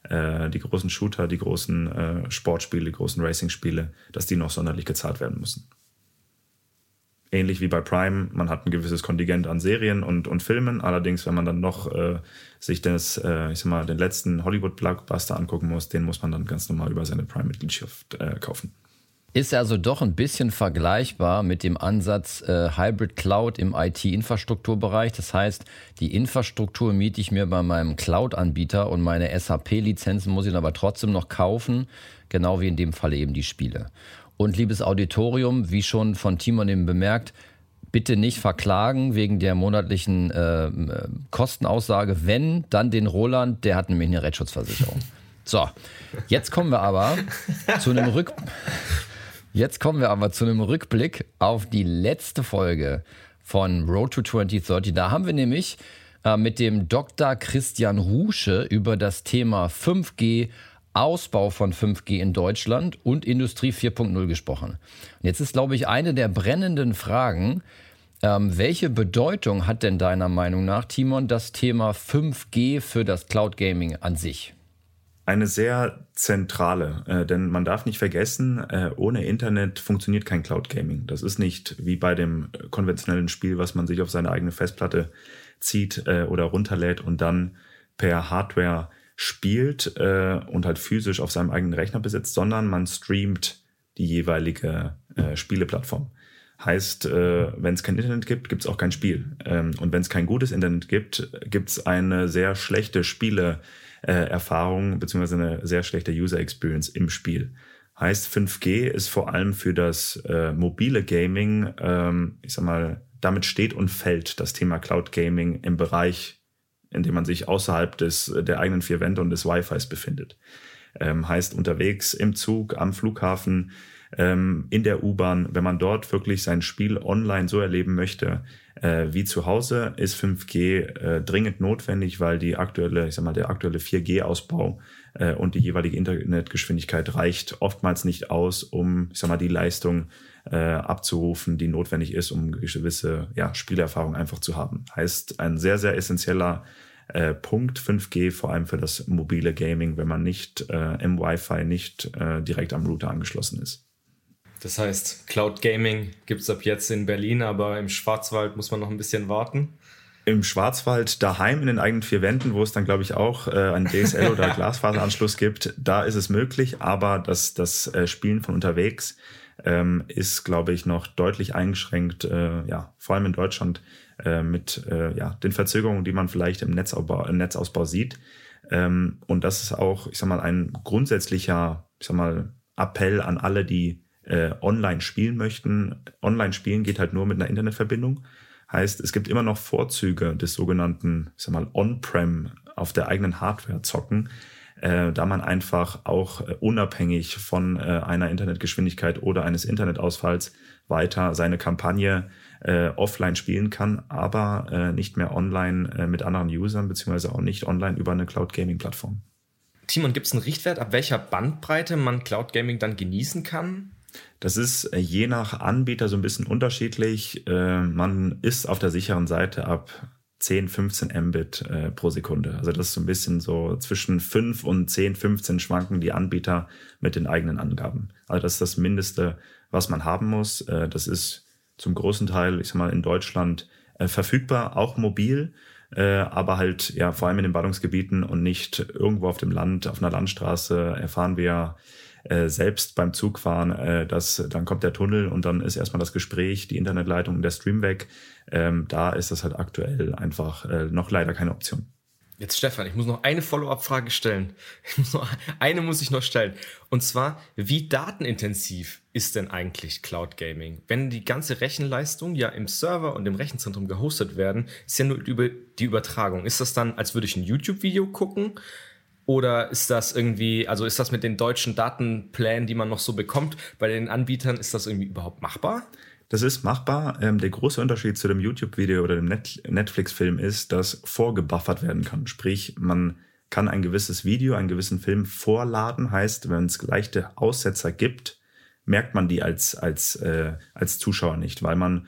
äh, die großen Shooter, die großen äh, Sportspiele, die großen Racing-Spiele, dass die noch sonderlich gezahlt werden müssen ähnlich wie bei Prime, man hat ein gewisses Kontingent an Serien und, und Filmen. Allerdings, wenn man dann noch äh, sich das, äh, ich sag mal, den letzten Hollywood-Blockbuster angucken muss, den muss man dann ganz normal über seine Prime-Mitgliedschaft äh, kaufen. Ist also doch ein bisschen vergleichbar mit dem Ansatz äh, Hybrid Cloud im IT-Infrastrukturbereich. Das heißt, die Infrastruktur miete ich mir bei meinem Cloud-Anbieter und meine SAP-Lizenzen muss ich aber trotzdem noch kaufen, genau wie in dem Fall eben die Spiele. Und liebes Auditorium, wie schon von Timon eben bemerkt, bitte nicht verklagen wegen der monatlichen äh, Kostenaussage. Wenn, dann den Roland, der hat nämlich eine Rechtsschutzversicherung. <laughs> So, jetzt kommen wir aber zu einem Rück Jetzt kommen wir aber zu einem Rückblick auf die letzte Folge von Road to 2030. Da haben wir nämlich äh, mit dem Dr. Christian Rusche über das Thema 5G Ausbau von 5G in Deutschland und Industrie 4.0 gesprochen. Und jetzt ist, glaube ich, eine der brennenden Fragen, ähm, welche Bedeutung hat denn deiner Meinung nach, Timon, das Thema 5G für das Cloud Gaming an sich? Eine sehr zentrale, äh, denn man darf nicht vergessen, äh, ohne Internet funktioniert kein Cloud Gaming. Das ist nicht wie bei dem konventionellen Spiel, was man sich auf seine eigene Festplatte zieht äh, oder runterlädt und dann per Hardware spielt äh, und halt physisch auf seinem eigenen Rechner besitzt, sondern man streamt die jeweilige äh, Spieleplattform. Heißt, äh, wenn es kein Internet gibt, gibt es auch kein Spiel. Ähm, und wenn es kein gutes Internet gibt, gibt es eine sehr schlechte Spieleerfahrung äh, beziehungsweise eine sehr schlechte User Experience im Spiel. Heißt, 5G ist vor allem für das äh, mobile Gaming, ähm, ich sag mal, damit steht und fällt das Thema Cloud Gaming im Bereich in man sich außerhalb des, der eigenen vier Wände und des Wi-Fis befindet. Ähm, heißt unterwegs im Zug, am Flughafen, ähm, in der U-Bahn, wenn man dort wirklich sein Spiel online so erleben möchte äh, wie zu Hause, ist 5G äh, dringend notwendig, weil die aktuelle, ich sag mal, der aktuelle 4G-Ausbau äh, und die jeweilige Internetgeschwindigkeit reicht oftmals nicht aus, um, ich sag mal, die Leistung äh, abzurufen, die notwendig ist, um gewisse ja, Spielerfahrung einfach zu haben. Heißt, ein sehr, sehr essentieller äh, Punkt 5G, vor allem für das mobile Gaming, wenn man nicht äh, im Wi-Fi nicht äh, direkt am Router angeschlossen ist. Das heißt, Cloud Gaming gibt es ab jetzt in Berlin, aber im Schwarzwald muss man noch ein bisschen warten. Im Schwarzwald daheim in den eigenen vier Wänden, wo es dann, glaube ich, auch äh, einen DSL- oder <laughs> Glasfaseranschluss gibt, da ist es möglich, aber das, das äh, Spielen von unterwegs ähm, ist, glaube ich, noch deutlich eingeschränkt, äh, ja, vor allem in Deutschland äh, mit äh, ja, den Verzögerungen, die man vielleicht im Netzausbau, im Netzausbau sieht. Ähm, und das ist auch, ich sag mal, ein grundsätzlicher, ich sag mal, Appell an alle, die äh, online spielen möchten. Online spielen geht halt nur mit einer Internetverbindung. Heißt, es gibt immer noch Vorzüge des sogenannten, ich sag mal, On-Prem auf der eigenen Hardware zocken, äh, da man einfach auch äh, unabhängig von äh, einer Internetgeschwindigkeit oder eines Internetausfalls weiter seine Kampagne äh, offline spielen kann, aber äh, nicht mehr online mit anderen Usern, beziehungsweise auch nicht online über eine Cloud Gaming Plattform. Timon, gibt es einen Richtwert, ab welcher Bandbreite man Cloud Gaming dann genießen kann? Das ist je nach Anbieter so ein bisschen unterschiedlich. Man ist auf der sicheren Seite ab 10, 15 Mbit äh, pro Sekunde. Also das ist so ein bisschen so zwischen 5 und 10, 15 schwanken die Anbieter mit den eigenen Angaben. Also das ist das Mindeste, was man haben muss. Das ist zum großen Teil, ich sag mal, in Deutschland verfügbar, auch mobil, aber halt ja vor allem in den Ballungsgebieten und nicht irgendwo auf dem Land, auf einer Landstraße erfahren wir äh, selbst beim Zugfahren, äh, dass dann kommt der Tunnel und dann ist erstmal das Gespräch, die Internetleitung der Stream weg. Ähm, da ist das halt aktuell einfach äh, noch leider keine Option. Jetzt Stefan, ich muss noch eine Follow-up-Frage stellen. <laughs> Eine muss ich noch stellen. Und zwar, wie datenintensiv ist denn eigentlich Cloud Gaming? Wenn die ganze Rechenleistung ja im Server und im Rechenzentrum gehostet werden, ist ja nur über die Übertragung. Ist das dann, als würde ich ein YouTube-Video gucken? Oder ist das irgendwie, also ist das mit den deutschen Datenplänen, die man noch so bekommt, bei den Anbietern, ist das irgendwie überhaupt machbar? Das ist machbar. Ähm, der große Unterschied zu dem YouTube-Video oder dem Net Netflix-Film ist, dass vorgebuffert werden kann. Sprich, man kann ein gewisses Video, einen gewissen Film vorladen. Heißt, wenn es leichte Aussetzer gibt, merkt man die als, als, äh, als Zuschauer nicht, weil man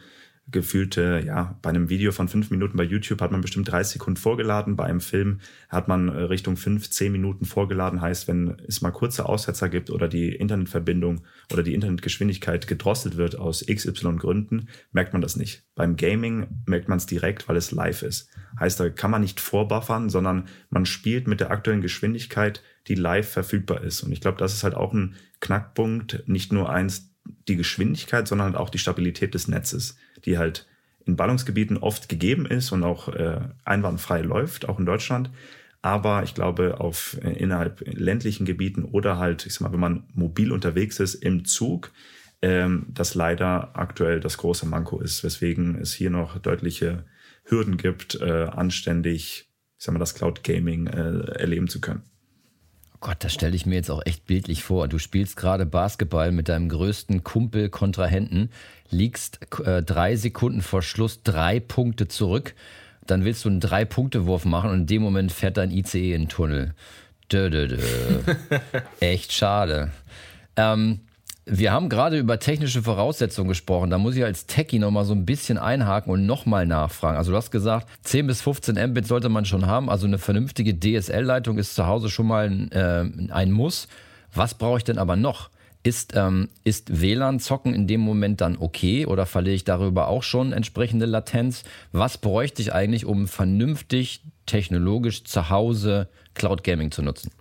gefühlte, ja, bei einem Video von fünf Minuten bei YouTube hat man bestimmt 30 Sekunden vorgeladen, bei einem Film hat man äh, Richtung fünf, zehn Minuten vorgeladen, heißt, wenn es mal kurze Aussetzer gibt oder die Internetverbindung oder die Internetgeschwindigkeit gedrosselt wird aus XY Gründen, merkt man das nicht. Beim Gaming merkt man es direkt, weil es live ist. Heißt, da kann man nicht vorbuffern, sondern man spielt mit der aktuellen Geschwindigkeit, die live verfügbar ist. Und ich glaube, das ist halt auch ein Knackpunkt, nicht nur eins die Geschwindigkeit, sondern halt auch die Stabilität des Netzes, die halt in Ballungsgebieten oft gegeben ist und auch äh, einwandfrei läuft, auch in Deutschland. Aber ich glaube, auf äh, innerhalb ländlichen Gebieten oder halt, ich sag mal, wenn man mobil unterwegs ist im Zug, ähm, das leider aktuell das große Manko ist, weswegen es hier noch deutliche Hürden gibt, äh, anständig, ich sag mal, das Cloud Gaming äh, erleben zu können. Gott, das stelle ich mir jetzt auch echt bildlich vor. Du spielst gerade Basketball mit deinem größten Kumpel Kontrahenten, liegst äh, drei Sekunden vor Schluss drei Punkte zurück. Dann willst du einen Drei-Punkte-Wurf machen und in dem Moment fährt dein ICE in den Tunnel. Dö, dö, dö. <laughs> Echt schade. Ähm, wir haben gerade über technische Voraussetzungen gesprochen. Da muss ich als Techie nochmal so ein bisschen einhaken und nochmal nachfragen. Also du hast gesagt, 10 bis 15 Mbit sollte man schon haben. Also eine vernünftige DSL-Leitung ist zu Hause schon mal ein, äh, ein Muss. Was brauche ich denn aber noch? Ist, ähm, ist WLAN-Zocken in dem Moment dann okay oder verliere ich darüber auch schon entsprechende Latenz? Was bräuchte ich eigentlich, um vernünftig technologisch zu Hause Cloud Gaming zu nutzen?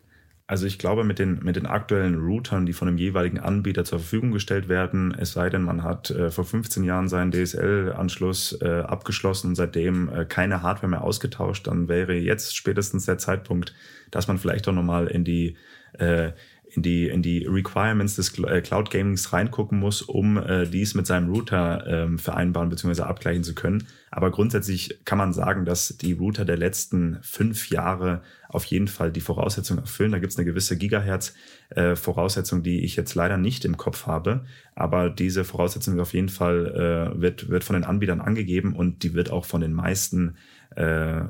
Also ich glaube, mit den, mit den aktuellen Routern, die von dem jeweiligen Anbieter zur Verfügung gestellt werden, es sei denn, man hat äh, vor 15 Jahren seinen DSL-Anschluss äh, abgeschlossen und seitdem äh, keine Hardware mehr ausgetauscht, dann wäre jetzt spätestens der Zeitpunkt, dass man vielleicht auch nochmal in die äh, in die, in die Requirements des äh, Cloud Gamings reingucken muss, um äh, dies mit seinem Router ähm, vereinbaren bzw. abgleichen zu können. Aber grundsätzlich kann man sagen, dass die Router der letzten fünf Jahre auf jeden Fall die Voraussetzungen erfüllen. Da gibt es eine gewisse Gigahertz-Voraussetzung, äh, die ich jetzt leider nicht im Kopf habe. Aber diese Voraussetzung auf jeden Fall äh, wird, wird von den Anbietern angegeben und die wird auch von den meisten äh,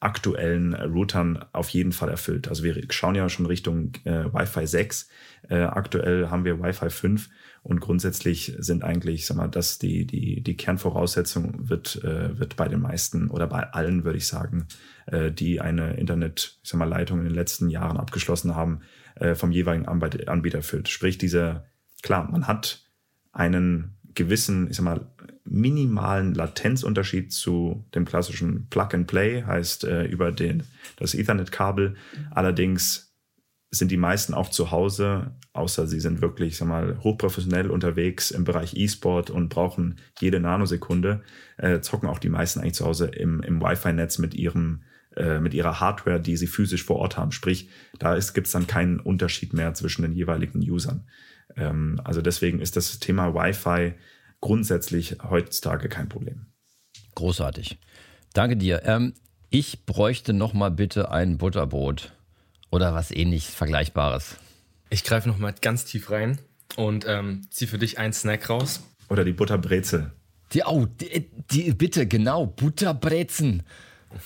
aktuellen Routern auf jeden Fall erfüllt. Also wir schauen ja schon Richtung äh, Wi-Fi 6. Äh, aktuell haben wir Wi-Fi 5 und grundsätzlich sind eigentlich, sag mal, dass die, die, die Kernvoraussetzung wird, äh, wird bei den meisten oder bei allen, würde ich sagen, äh, die eine Internet, sag mal, Leitung in den letzten Jahren abgeschlossen haben, äh, vom jeweiligen Anbieter erfüllt. Sprich, diese, klar, man hat einen gewissen, ich sag mal, minimalen Latenzunterschied zu dem klassischen Plug-and-Play, heißt äh, über den, das Ethernet-Kabel. Allerdings sind die meisten auch zu Hause, außer sie sind wirklich, sag mal, hochprofessionell unterwegs im Bereich E-Sport und brauchen jede Nanosekunde, äh, zocken auch die meisten eigentlich zu Hause im, im Wi-Fi-Netz mit äh, mit ihrer Hardware, die sie physisch vor Ort haben. Sprich, da gibt es dann keinen Unterschied mehr zwischen den jeweiligen Usern. Ähm, also deswegen ist das Thema Wi-Fi grundsätzlich heutzutage kein Problem. Großartig. Danke dir. Ähm, ich bräuchte noch mal bitte ein Butterbrot oder was ähnlich Vergleichbares. Ich greife noch mal ganz tief rein und ähm, ziehe für dich einen Snack raus. Oder die Butterbrezel. Die, oh, die, die, bitte, genau, Butterbrezen.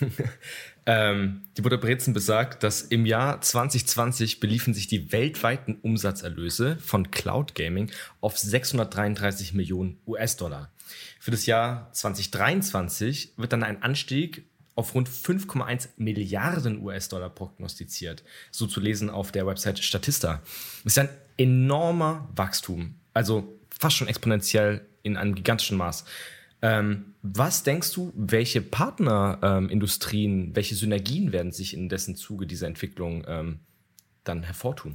<laughs> Ähm, die Butterbrezen besagt, dass im Jahr 2020 beliefen sich die weltweiten Umsatzerlöse von Cloud Gaming auf 633 Millionen US-Dollar. Für das Jahr 2023 wird dann ein Anstieg auf rund 5,1 Milliarden US-Dollar prognostiziert. So zu lesen auf der Website Statista. Das ist ein enormer Wachstum. Also fast schon exponentiell in einem gigantischen Maß. Ähm, was denkst du, welche Partnerindustrien, ähm, welche Synergien werden sich in dessen Zuge dieser Entwicklung ähm, dann hervortun?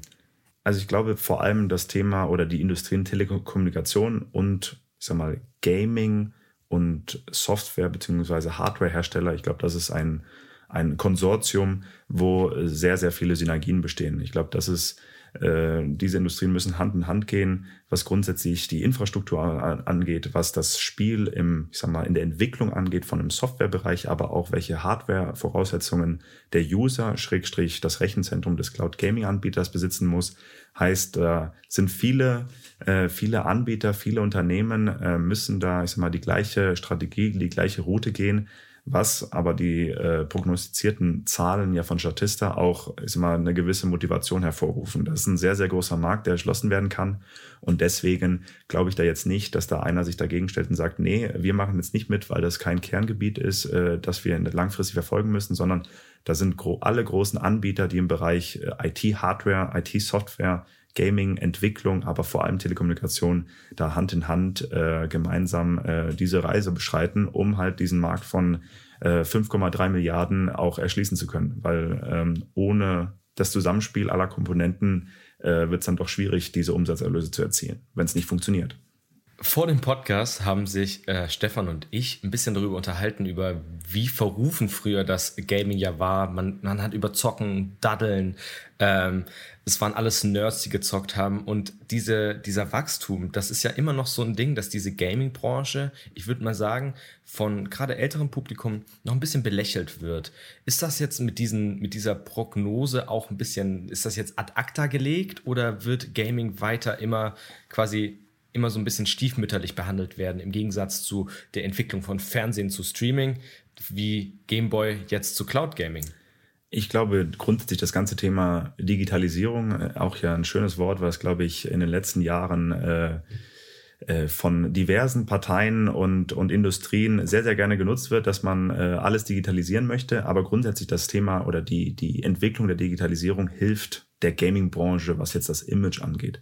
Also ich glaube vor allem das Thema oder die Industrien Telekommunikation und ich sag mal Gaming und Software beziehungsweise Hardwarehersteller. Ich glaube, das ist ein ein Konsortium, wo sehr sehr viele Synergien bestehen. Ich glaube, das ist diese Industrien müssen Hand in Hand gehen, was grundsätzlich die Infrastruktur angeht, was das Spiel im, ich sag mal, in der Entwicklung angeht von einem Softwarebereich, aber auch welche Hardware-Voraussetzungen der User, Schrägstrich, das Rechenzentrum des Cloud Gaming Anbieters besitzen muss. Heißt, da sind viele, äh, viele Anbieter, viele Unternehmen äh, müssen da, ich sag mal, die gleiche Strategie, die gleiche Route gehen was aber die äh, prognostizierten Zahlen ja von Statista auch ist immer eine gewisse Motivation hervorrufen. Das ist ein sehr, sehr großer Markt, der erschlossen werden kann. Und deswegen glaube ich da jetzt nicht, dass da einer sich dagegen stellt und sagt, nee, wir machen jetzt nicht mit, weil das kein Kerngebiet ist, äh, das wir langfristig verfolgen müssen, sondern da sind gro alle großen Anbieter, die im Bereich äh, IT-Hardware, IT-Software, Gaming, Entwicklung, aber vor allem Telekommunikation da Hand in Hand äh, gemeinsam äh, diese Reise beschreiten, um halt diesen Markt von äh, 5,3 Milliarden auch erschließen zu können. Weil ähm, ohne das Zusammenspiel aller Komponenten äh, wird es dann doch schwierig, diese Umsatzerlöse zu erzielen, wenn es nicht funktioniert. Vor dem Podcast haben sich äh, Stefan und ich ein bisschen darüber unterhalten, über wie verrufen früher das Gaming ja war. Man, man hat über Zocken, Daddeln, ähm, es waren alles Nerds, die gezockt haben. Und diese, dieser Wachstum, das ist ja immer noch so ein Ding, dass diese Gaming-Branche, ich würde mal sagen, von gerade älterem Publikum noch ein bisschen belächelt wird. Ist das jetzt mit, diesen, mit dieser Prognose auch ein bisschen, ist das jetzt ad acta gelegt oder wird Gaming weiter immer quasi immer so ein bisschen stiefmütterlich behandelt werden, im Gegensatz zu der Entwicklung von Fernsehen zu Streaming, wie Gameboy jetzt zu Cloud Gaming. Ich glaube grundsätzlich das ganze Thema Digitalisierung, äh, auch ja ein schönes Wort, was, glaube ich, in den letzten Jahren äh, äh, von diversen Parteien und, und Industrien sehr, sehr gerne genutzt wird, dass man äh, alles digitalisieren möchte. Aber grundsätzlich das Thema oder die, die Entwicklung der Digitalisierung hilft der Gaming-Branche, was jetzt das Image angeht.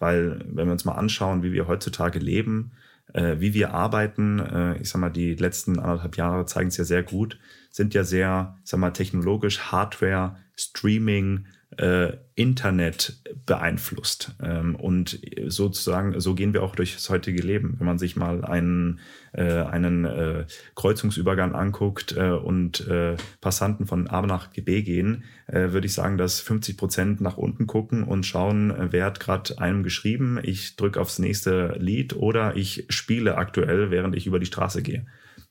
Weil wenn wir uns mal anschauen, wie wir heutzutage leben, äh, wie wir arbeiten, äh, ich sag mal, die letzten anderthalb Jahre zeigen es ja sehr gut, sind ja sehr, ich sag mal, technologisch, Hardware, Streaming, äh, Internet beeinflusst. Ähm, und sozusagen, so gehen wir auch durch das heutige Leben. Wenn man sich mal einen, äh, einen äh, Kreuzungsübergang anguckt äh, und äh, Passanten von A nach B gehen, äh, würde ich sagen, dass 50 Prozent nach unten gucken und schauen, wer hat gerade einem geschrieben, ich drücke aufs nächste Lied oder ich spiele aktuell, während ich über die Straße gehe.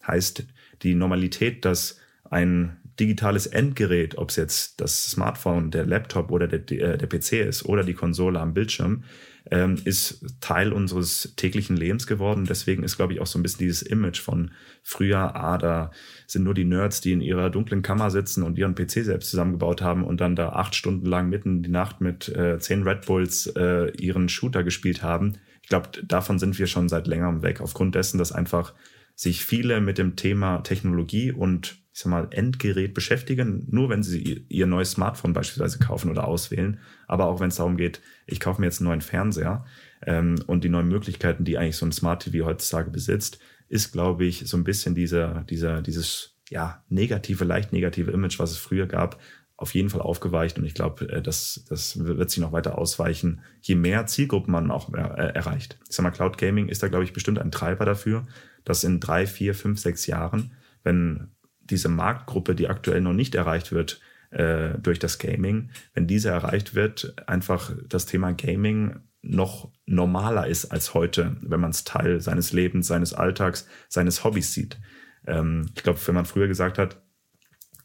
Heißt, die Normalität, dass ein digitales Endgerät, ob es jetzt das Smartphone, der Laptop oder der, äh, der PC ist oder die Konsole am Bildschirm, ähm, ist Teil unseres täglichen Lebens geworden. Deswegen ist, glaube ich, auch so ein bisschen dieses Image von früher, ah, da sind nur die Nerds, die in ihrer dunklen Kammer sitzen und ihren PC selbst zusammengebaut haben und dann da acht Stunden lang mitten in die Nacht mit äh, zehn Red Bulls äh, ihren Shooter gespielt haben. Ich glaube, davon sind wir schon seit längerem weg, aufgrund dessen, dass einfach sich viele mit dem Thema Technologie und ich sag mal, Endgerät beschäftigen, nur wenn sie ihr neues Smartphone beispielsweise kaufen oder auswählen, aber auch wenn es darum geht, ich kaufe mir jetzt einen neuen Fernseher ähm, und die neuen Möglichkeiten, die eigentlich so ein Smart TV heutzutage besitzt, ist, glaube ich, so ein bisschen dieser, dieser, dieses ja, negative, leicht negative Image, was es früher gab, auf jeden Fall aufgeweicht und ich glaube, äh, das, das wird sich noch weiter ausweichen, je mehr Zielgruppen man auch äh, erreicht. Ich sag mal, Cloud Gaming ist da, glaube ich, bestimmt ein Treiber dafür, dass in drei, vier, fünf, sechs Jahren, wenn diese Marktgruppe, die aktuell noch nicht erreicht wird äh, durch das Gaming, wenn diese erreicht wird, einfach das Thema Gaming noch normaler ist als heute, wenn man es Teil seines Lebens, seines Alltags, seines Hobbys sieht. Ähm, ich glaube, wenn man früher gesagt hat,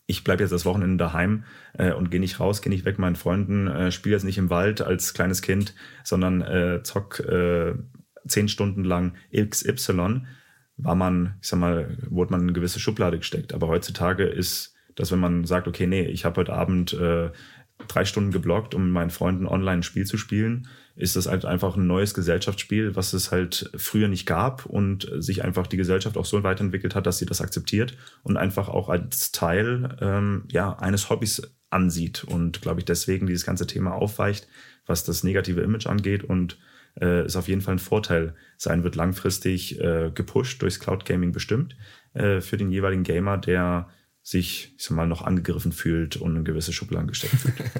ich bleibe jetzt das Wochenende daheim äh, und gehe nicht raus, gehe nicht weg meinen Freunden, äh, spiele jetzt nicht im Wald als kleines Kind, sondern äh, zock äh, zehn Stunden lang XY, war man, ich sag mal, wurde man in eine gewisse Schublade gesteckt. Aber heutzutage ist das, wenn man sagt, okay, nee, ich habe heute Abend äh, drei Stunden geblockt, um mit meinen Freunden online ein Spiel zu spielen, ist das halt einfach ein neues Gesellschaftsspiel, was es halt früher nicht gab und sich einfach die Gesellschaft auch so weiterentwickelt hat, dass sie das akzeptiert und einfach auch als Teil ähm, ja, eines Hobbys ansieht und glaube ich deswegen dieses ganze Thema aufweicht, was das negative Image angeht und äh, ist auf jeden Fall ein Vorteil sein wird, langfristig äh, gepusht durchs Cloud Gaming bestimmt äh, für den jeweiligen Gamer, der sich, ich sag mal, noch angegriffen fühlt und in gewisse Schubladen gesteckt fühlt. <laughs>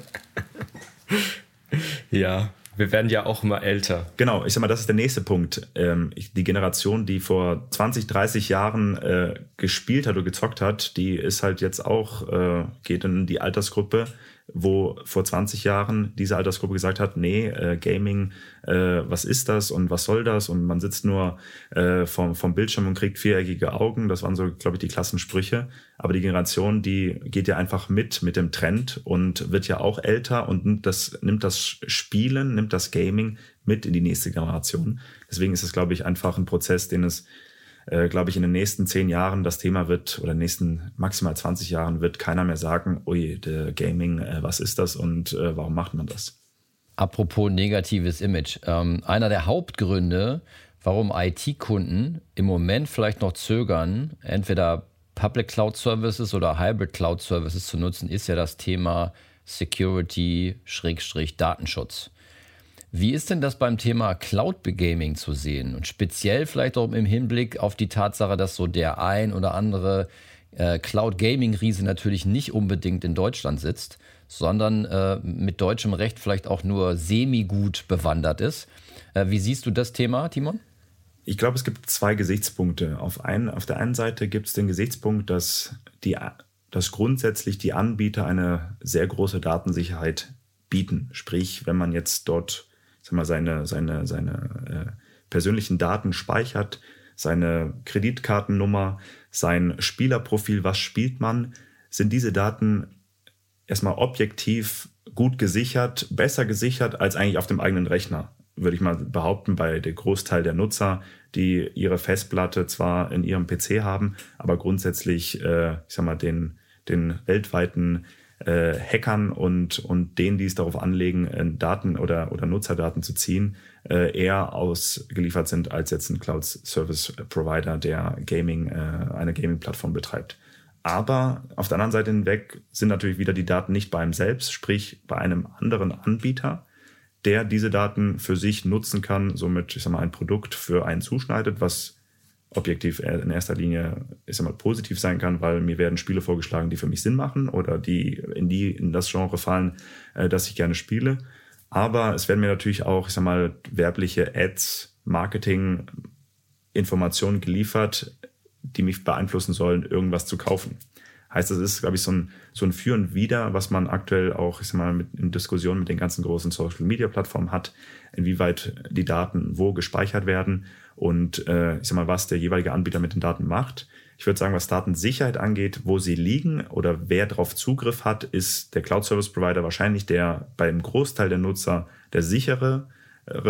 ja, wir werden ja auch immer älter. Genau, ich sag mal, das ist der nächste Punkt. Ähm, die Generation, die vor 20, 30 Jahren äh, gespielt hat oder gezockt hat, die ist halt jetzt auch, äh, geht in die Altersgruppe, wo vor 20 Jahren diese Altersgruppe gesagt hat, nee, äh, Gaming, äh, was ist das und was soll das? Und man sitzt nur äh, vom, vom Bildschirm und kriegt viereckige Augen. Das waren so, glaube ich, die Klassensprüche. Aber die Generation, die geht ja einfach mit, mit dem Trend und wird ja auch älter und nimmt das, nimmt das Spielen, nimmt das Gaming mit in die nächste Generation. Deswegen ist es, glaube ich, einfach ein Prozess, den es äh, glaube ich, in den nächsten zehn Jahren das Thema wird, oder in den nächsten maximal 20 Jahren wird keiner mehr sagen, ui, der Gaming, äh, was ist das und äh, warum macht man das? Apropos negatives Image. Ähm, einer der Hauptgründe, warum IT-Kunden im Moment vielleicht noch zögern, entweder Public Cloud Services oder Hybrid Cloud Services zu nutzen, ist ja das Thema Security-Datenschutz. Wie ist denn das beim Thema Cloud Gaming zu sehen? Und speziell vielleicht auch im Hinblick auf die Tatsache, dass so der ein oder andere äh, Cloud Gaming Riese natürlich nicht unbedingt in Deutschland sitzt, sondern äh, mit deutschem Recht vielleicht auch nur semi-gut bewandert ist. Äh, wie siehst du das Thema, Timon? ich glaube, es gibt zwei Gesichtspunkte. Auf, ein, auf der einen Seite gibt es den Gesichtspunkt, dass, die, dass grundsätzlich die Anbieter eine sehr große Datensicherheit bieten. Sprich, wenn man jetzt dort sag mal, seine, seine, seine äh, persönlichen Daten speichert, seine Kreditkartennummer, sein Spielerprofil, was spielt man, sind diese Daten erstmal objektiv gut gesichert, besser gesichert als eigentlich auf dem eigenen Rechner? Würde ich mal behaupten, bei der Großteil der Nutzer, die ihre Festplatte zwar in ihrem PC haben, aber grundsätzlich, äh, ich sag mal, den, den weltweiten äh, Hackern und, und denen, die es darauf anlegen, äh, Daten oder, oder Nutzerdaten zu ziehen, äh, eher ausgeliefert sind als jetzt ein Cloud Service Provider, der Gaming, äh, eine Gaming-Plattform betreibt. Aber auf der anderen Seite hinweg sind natürlich wieder die Daten nicht bei einem selbst, sprich bei einem anderen Anbieter, der diese Daten für sich nutzen kann, somit, ich sag mal, ein Produkt für einen zuschneidet, was objektiv in erster Linie, ich sag mal, positiv sein kann, weil mir werden Spiele vorgeschlagen, die für mich Sinn machen oder die in die, in das Genre fallen, äh, das ich gerne spiele. Aber es werden mir natürlich auch, ich sag mal, werbliche Ads, Marketing, Informationen geliefert, die mich beeinflussen sollen, irgendwas zu kaufen. Heißt, das ist, glaube ich, so ein, so ein Für und Wider, was man aktuell auch, ich sag mal, mit, in Diskussionen mit den ganzen großen Social Media Plattformen hat, inwieweit die Daten wo gespeichert werden und äh, ich sag mal, was der jeweilige Anbieter mit den Daten macht. Ich würde sagen, was Datensicherheit angeht, wo sie liegen oder wer darauf Zugriff hat, ist der Cloud Service Provider wahrscheinlich der beim Großteil der Nutzer der sichere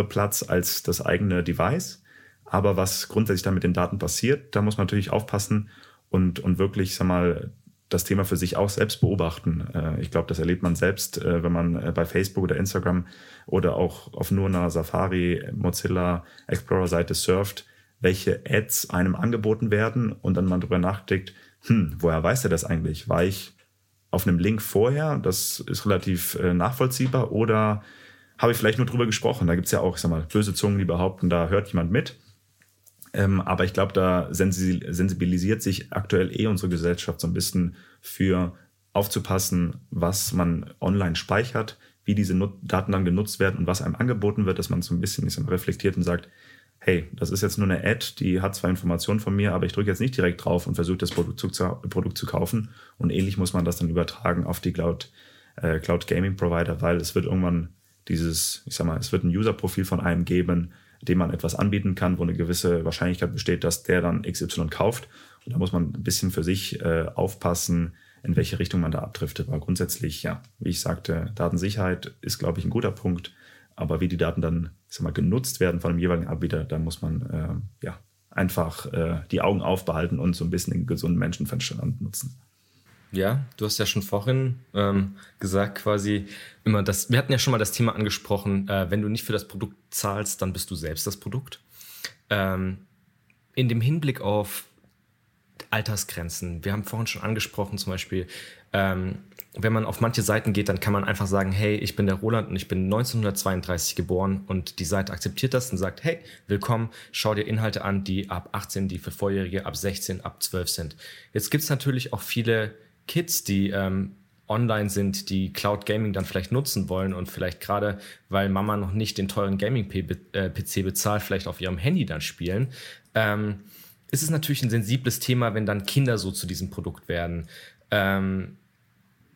Platz als das eigene Device. Aber was grundsätzlich dann mit den Daten passiert, da muss man natürlich aufpassen und, und wirklich, sag mal, das Thema für sich auch selbst beobachten. Äh, ich glaube, das erlebt man selbst, äh, wenn man äh, bei Facebook oder Instagram oder auch auf nur einer Safari, Mozilla, Explorer-Seite surft, welche Ads einem angeboten werden und dann man darüber nachdenkt, hm, woher weiß er das eigentlich? War ich auf einem Link vorher? Das ist relativ nachvollziehbar oder habe ich vielleicht nur drüber gesprochen? Da gibt es ja auch, ich sag mal, böse Zungen, die behaupten, da hört jemand mit. Ähm, aber ich glaube, da sensibilisiert sich aktuell eh unsere Gesellschaft so ein bisschen für aufzupassen, was man online speichert, wie diese Nut Daten dann genutzt werden und was einem angeboten wird, dass man so ein bisschen sag, reflektiert und sagt, hey, das ist jetzt nur eine Ad, die hat zwar Informationen von mir, aber ich drücke jetzt nicht direkt drauf und versuche das Produkt zu, Produkt zu kaufen. Und ähnlich muss man das dann übertragen auf die Cloud, äh, Cloud Gaming Provider, weil es wird irgendwann dieses, ich sag mal, es wird ein User-Profil von einem geben, dem man etwas anbieten kann, wo eine gewisse Wahrscheinlichkeit besteht, dass der dann XY kauft. Und da muss man ein bisschen für sich äh, aufpassen, in welche Richtung man da abdriftet. Aber grundsätzlich, ja, wie ich sagte, Datensicherheit ist, glaube ich, ein guter Punkt. Aber wie die Daten dann ich sag mal, genutzt werden von dem jeweiligen Anbieter, da muss man äh, ja, einfach äh, die Augen aufbehalten und so ein bisschen den gesunden Menschenverstand nutzen. Ja, du hast ja schon vorhin ähm, gesagt, quasi immer das. Wir hatten ja schon mal das Thema angesprochen, äh, wenn du nicht für das Produkt zahlst, dann bist du selbst das Produkt. Ähm, in dem Hinblick auf Altersgrenzen, wir haben vorhin schon angesprochen, zum Beispiel, ähm, wenn man auf manche Seiten geht, dann kann man einfach sagen, hey, ich bin der Roland und ich bin 1932 geboren und die Seite akzeptiert das und sagt, hey, willkommen, schau dir Inhalte an, die ab 18, die für Vorjährige, ab 16, ab 12 sind. Jetzt gibt es natürlich auch viele Kids, die ähm, online sind, die Cloud Gaming dann vielleicht nutzen wollen und vielleicht gerade, weil Mama noch nicht den teuren Gaming-PC äh, bezahlt, vielleicht auf ihrem Handy dann spielen, ähm, ist es natürlich ein sensibles Thema, wenn dann Kinder so zu diesem Produkt werden. Ähm,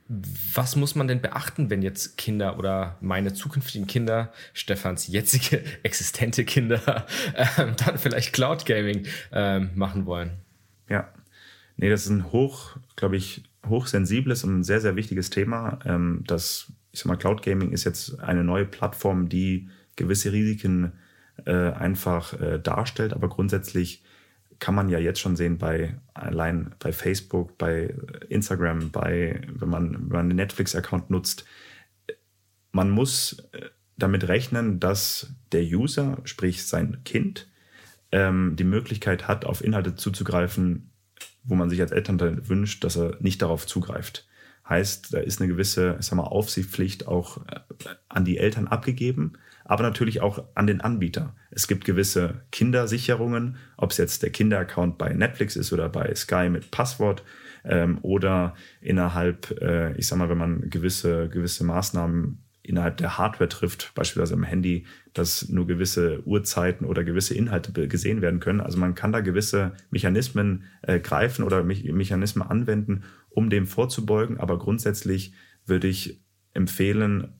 was muss man denn beachten, wenn jetzt Kinder oder meine zukünftigen Kinder, Stefans jetzige <laughs> existente Kinder, <laughs> ähm, dann vielleicht Cloud Gaming ähm, machen wollen? Ja, nee, das ist ein hoch, glaube ich, hochsensibles und sehr, sehr wichtiges Thema. Ähm, das, ich sag mal, Cloud Gaming ist jetzt eine neue Plattform, die gewisse Risiken äh, einfach äh, darstellt, aber grundsätzlich kann man ja jetzt schon sehen bei allein bei Facebook, bei Instagram, bei wenn man, wenn man einen Netflix-Account nutzt, man muss äh, damit rechnen, dass der User, sprich sein Kind, ähm, die Möglichkeit hat, auf Inhalte zuzugreifen, wo man sich als Elternteil wünscht, dass er nicht darauf zugreift. Heißt, da ist eine gewisse, ich sag mal, Aufsichtspflicht auch äh, an die Eltern abgegeben, aber natürlich auch an den Anbieter. Es gibt gewisse Kindersicherungen, ob es jetzt der Kinderaccount bei Netflix ist oder bei Sky mit Passwort ähm, oder innerhalb, äh, ich sag mal, wenn man gewisse, gewisse Maßnahmen innerhalb der Hardware trifft, beispielsweise im Handy, dass nur gewisse Uhrzeiten oder gewisse Inhalte gesehen werden können. Also man kann da gewisse Mechanismen äh, greifen oder Me Mechanismen anwenden, um dem vorzubeugen. Aber grundsätzlich würde ich empfehlen,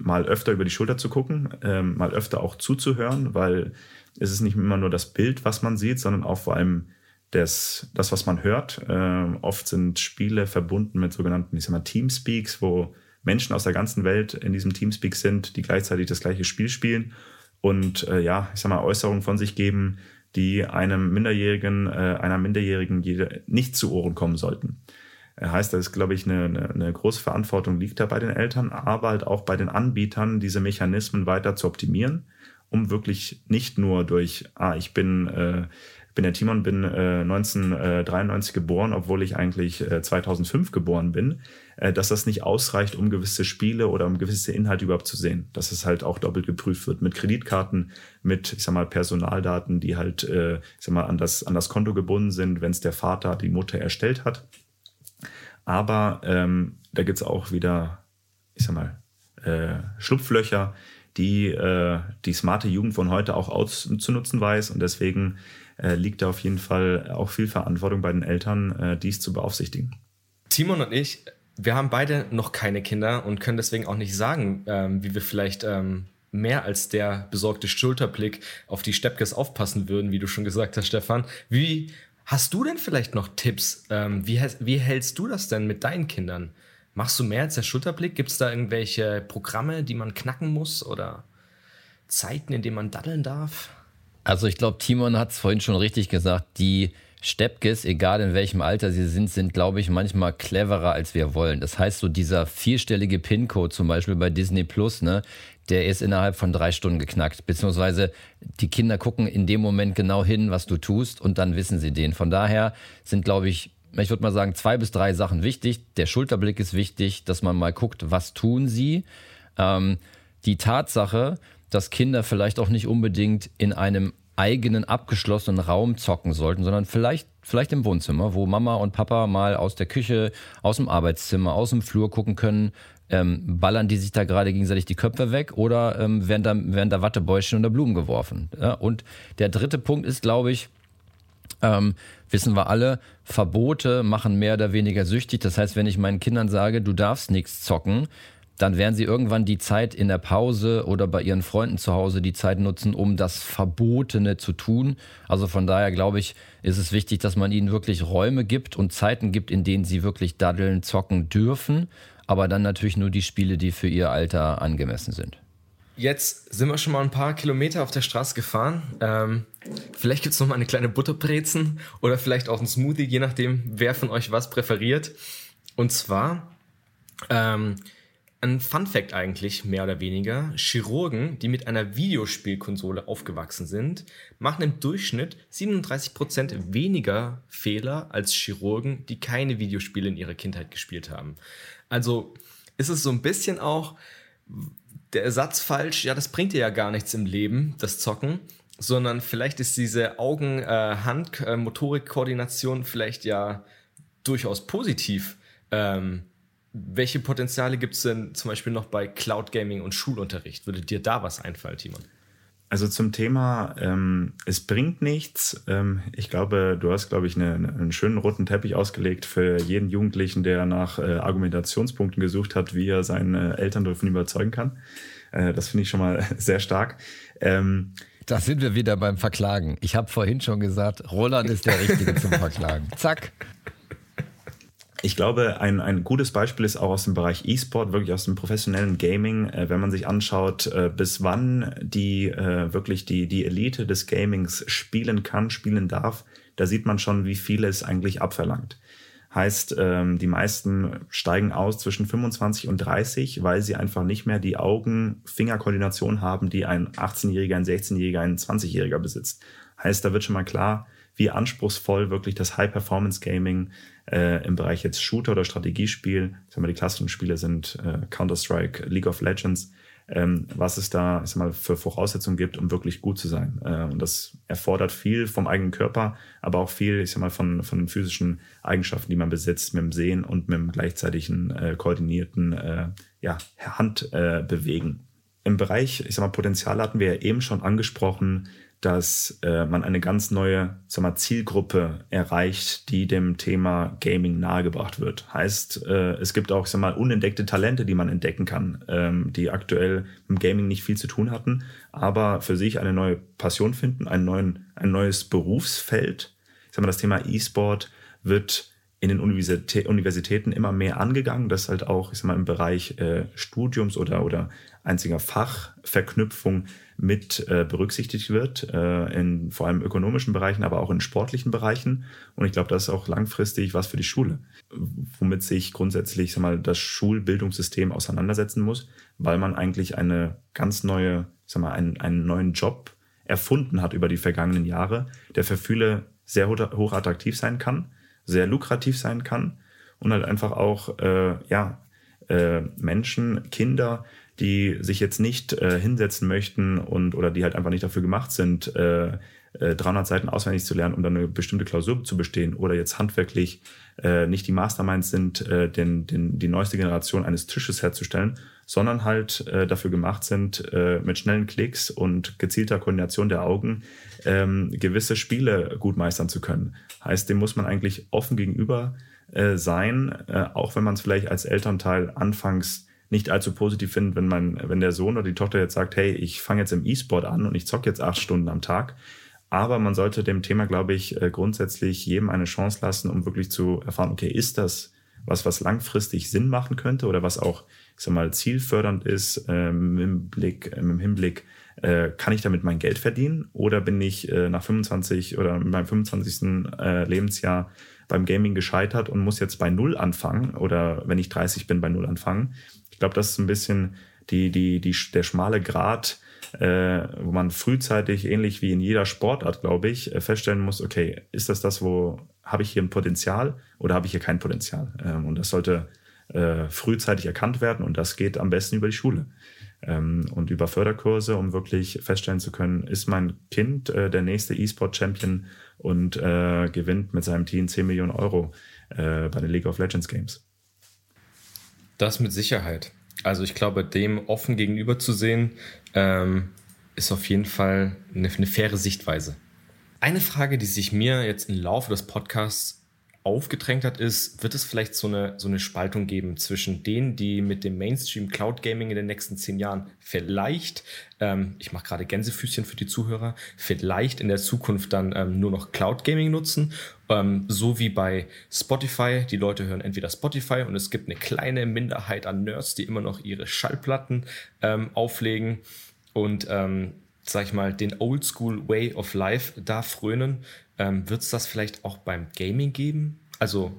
mal öfter über die Schulter zu gucken, ähm, mal öfter auch zuzuhören, weil es ist nicht immer nur das Bild, was man sieht, sondern auch vor allem das, das was man hört. Ähm, oft sind Spiele verbunden mit sogenannten, ich sag mal, Teamspeaks, wo Menschen aus der ganzen Welt in diesem Teamspeak sind, die gleichzeitig das gleiche Spiel spielen und äh, ja, ich sag mal, Äußerungen von sich geben, die einem Minderjährigen, äh, einer Minderjährigen nicht zu Ohren kommen sollten. Heißt, da ist, glaube ich, eine, eine, eine große Verantwortung liegt da bei den Eltern, aber halt auch bei den Anbietern, diese Mechanismen weiter zu optimieren, um wirklich nicht nur durch, ah, ich bin, äh, bin der Timon, bin äh, 1993 geboren, obwohl ich eigentlich äh, 2005 geboren bin, äh, dass das nicht ausreicht, um gewisse Spiele oder um gewisse Inhalte überhaupt zu sehen. Dass es halt auch doppelt geprüft wird mit Kreditkarten, mit, ich sag mal, Personaldaten, die halt, äh, ich sag mal, an das, an das Konto gebunden sind, wenn es der Vater, die Mutter erstellt hat. Aber ähm, da gibt's auch wieder, ich sag mal, äh, Schlupflöcher, die äh, die smarte Jugend von heute auch auszunutzen weiß. Und deswegen äh, liegt da auf jeden Fall auch viel Verantwortung bei den Eltern, äh, dies zu beaufsichtigen. Timon und ich, wir haben beide noch keine Kinder und können deswegen auch nicht sagen, ähm, wie wir vielleicht ähm, mehr als der besorgte Schulterblick auf die Steppkes aufpassen würden, wie du schon gesagt hast, Stefan. Wie Hast du denn vielleicht noch Tipps? Ähm, wie, wie hältst du das denn mit deinen Kindern? Machst du mehr als der Schulterblick? Gibt es da irgendwelche Programme, die man knacken muss oder Zeiten, in denen man daddeln darf? Also ich glaube, Timon hat es vorhin schon richtig gesagt, die Steppkes, egal in welchem Alter sie sind, sind, glaube ich, manchmal cleverer, als wir wollen. Das heißt, so dieser vierstellige PIN-Code zum Beispiel bei Disney Plus, ne, der ist innerhalb von drei Stunden geknackt. Beziehungsweise die Kinder gucken in dem Moment genau hin, was du tust und dann wissen sie den. Von daher sind, glaube ich, ich würde mal sagen, zwei bis drei Sachen wichtig. Der Schulterblick ist wichtig, dass man mal guckt, was tun sie. Ähm, die Tatsache, dass Kinder vielleicht auch nicht unbedingt in einem eigenen abgeschlossenen Raum zocken sollten, sondern vielleicht, vielleicht im Wohnzimmer, wo Mama und Papa mal aus der Küche, aus dem Arbeitszimmer, aus dem Flur gucken können, ähm, ballern die sich da gerade gegenseitig die Köpfe weg oder ähm, werden, da, werden da Wattebäuschen oder Blumen geworfen? Ja? Und der dritte Punkt ist, glaube ich, ähm, wissen wir alle, Verbote machen mehr oder weniger süchtig. Das heißt, wenn ich meinen Kindern sage, du darfst nichts zocken, dann werden sie irgendwann die Zeit in der Pause oder bei ihren Freunden zu Hause die Zeit nutzen, um das Verbotene zu tun. Also von daher glaube ich, ist es wichtig, dass man ihnen wirklich Räume gibt und Zeiten gibt, in denen sie wirklich daddeln, zocken dürfen aber dann natürlich nur die Spiele, die für ihr Alter angemessen sind. Jetzt sind wir schon mal ein paar Kilometer auf der Straße gefahren. Ähm, vielleicht gibt es noch mal eine kleine Butterbrezen oder vielleicht auch ein Smoothie, je nachdem, wer von euch was präferiert. Und zwar ähm, ein Fun Fact eigentlich, mehr oder weniger. Chirurgen, die mit einer Videospielkonsole aufgewachsen sind, machen im Durchschnitt 37% weniger Fehler als Chirurgen, die keine Videospiele in ihrer Kindheit gespielt haben. Also ist es so ein bisschen auch der Ersatz falsch, ja, das bringt dir ja gar nichts im Leben, das Zocken, sondern vielleicht ist diese Augen-Hand-Motorik-Koordination äh, vielleicht ja durchaus positiv. Ähm, welche Potenziale gibt es denn zum Beispiel noch bei Cloud Gaming und Schulunterricht? Würde dir da was einfallen, Timon? Also zum Thema, ähm, es bringt nichts. Ähm, ich glaube, du hast, glaube ich, eine, einen schönen roten Teppich ausgelegt für jeden Jugendlichen, der nach äh, Argumentationspunkten gesucht hat, wie er seine Eltern davon überzeugen kann. Äh, das finde ich schon mal <laughs> sehr stark. Ähm, da sind wir wieder beim Verklagen. Ich habe vorhin schon gesagt, Roland ist der Richtige zum Verklagen. Zack. Ich glaube, ein, ein gutes Beispiel ist auch aus dem Bereich E-Sport, wirklich aus dem professionellen Gaming, äh, wenn man sich anschaut, äh, bis wann die äh, wirklich die, die Elite des Gamings spielen kann, spielen darf, da sieht man schon, wie viel es eigentlich abverlangt. Heißt, ähm, die meisten steigen aus zwischen 25 und 30, weil sie einfach nicht mehr die Augen-Finger-Koordination haben, die ein 18-Jähriger, ein 16-Jähriger, ein 20-Jähriger besitzt. Heißt, da wird schon mal klar, wie anspruchsvoll wirklich das High-Performance-Gaming äh, im Bereich jetzt Shooter oder Strategiespiel, sagen wir, die klassischen Spiele sind äh, Counter-Strike, League of Legends, ähm, was es da ich sag mal, für Voraussetzungen gibt, um wirklich gut zu sein. Äh, und das erfordert viel vom eigenen Körper, aber auch viel, ich sag mal, von, von den physischen Eigenschaften, die man besitzt, mit dem Sehen und mit dem gleichzeitigen äh, koordinierten äh, ja, Handbewegen. Äh, Im Bereich, ich sag mal, Potenzial hatten wir ja eben schon angesprochen, dass äh, man eine ganz neue sag mal, Zielgruppe erreicht, die dem Thema Gaming nahegebracht wird. Heißt, äh, es gibt auch sag mal, unentdeckte Talente, die man entdecken kann, ähm, die aktuell im Gaming nicht viel zu tun hatten, aber für sich eine neue Passion finden, einen neuen, ein neues Berufsfeld. Ich sag mal, das Thema E-Sport wird in den Universitäten immer mehr angegangen, dass halt auch ich sag mal, im Bereich äh, Studiums oder, oder einziger Fachverknüpfung mit äh, berücksichtigt wird, äh, in vor allem ökonomischen Bereichen, aber auch in sportlichen Bereichen. Und ich glaube, das ist auch langfristig was für die Schule, womit sich grundsätzlich sag mal, das Schulbildungssystem auseinandersetzen muss, weil man eigentlich eine ganz neue, sag mal, einen, einen neuen Job erfunden hat über die vergangenen Jahre, der für viele sehr hoch attraktiv sein kann, sehr lukrativ sein kann und halt einfach auch äh, ja, äh, Menschen, Kinder, die sich jetzt nicht äh, hinsetzen möchten und oder die halt einfach nicht dafür gemacht sind, äh, 300 äh, Seiten auswendig zu lernen, um dann eine bestimmte Klausur zu bestehen oder jetzt handwerklich äh, nicht die Masterminds sind, äh, den, den, die neueste Generation eines Tisches herzustellen, sondern halt äh, dafür gemacht sind, äh, mit schnellen Klicks und gezielter Koordination der Augen ähm, gewisse Spiele gut meistern zu können. Heißt, dem muss man eigentlich offen gegenüber äh, sein, äh, auch wenn man es vielleicht als Elternteil anfangs nicht allzu positiv finden, wenn man, wenn der Sohn oder die Tochter jetzt sagt, hey, ich fange jetzt im E-Sport an und ich zocke jetzt acht Stunden am Tag. Aber man sollte dem Thema, glaube ich, äh, grundsätzlich jedem eine Chance lassen, um wirklich zu erfahren, okay, ist das was, was langfristig Sinn machen könnte oder was auch, ich sag mal, zielfördernd ist ähm, im Blick, im Hinblick, äh, kann ich damit mein Geld verdienen oder bin ich äh, nach 25 oder meinem 25. Äh, Lebensjahr beim Gaming gescheitert und muss jetzt bei Null anfangen oder wenn ich 30 bin, bei Null anfangen. Ich glaube, das ist ein bisschen die, die, die, der schmale Grat, äh, wo man frühzeitig, ähnlich wie in jeder Sportart, glaube ich, äh, feststellen muss, okay, ist das das, wo habe ich hier ein Potenzial oder habe ich hier kein Potenzial? Ähm, und das sollte äh, frühzeitig erkannt werden und das geht am besten über die Schule ähm, und über Förderkurse, um wirklich feststellen zu können, ist mein Kind äh, der nächste E-Sport-Champion und äh, gewinnt mit seinem Team 10 Millionen Euro äh, bei den League of Legends Games. Das mit Sicherheit. Also ich glaube, dem offen gegenüber zu sehen, ähm, ist auf jeden Fall eine, eine faire Sichtweise. Eine Frage, die sich mir jetzt im Laufe des Podcasts aufgedrängt hat, ist, wird es vielleicht so eine, so eine Spaltung geben zwischen denen, die mit dem Mainstream Cloud Gaming in den nächsten zehn Jahren vielleicht, ähm, ich mache gerade Gänsefüßchen für die Zuhörer, vielleicht in der Zukunft dann ähm, nur noch Cloud Gaming nutzen, ähm, so wie bei Spotify. Die Leute hören entweder Spotify und es gibt eine kleine Minderheit an Nerds, die immer noch ihre Schallplatten ähm, auflegen und ähm, sag ich mal, den Oldschool Way of Life da frönen. Ähm, Wird es das vielleicht auch beim Gaming geben? Also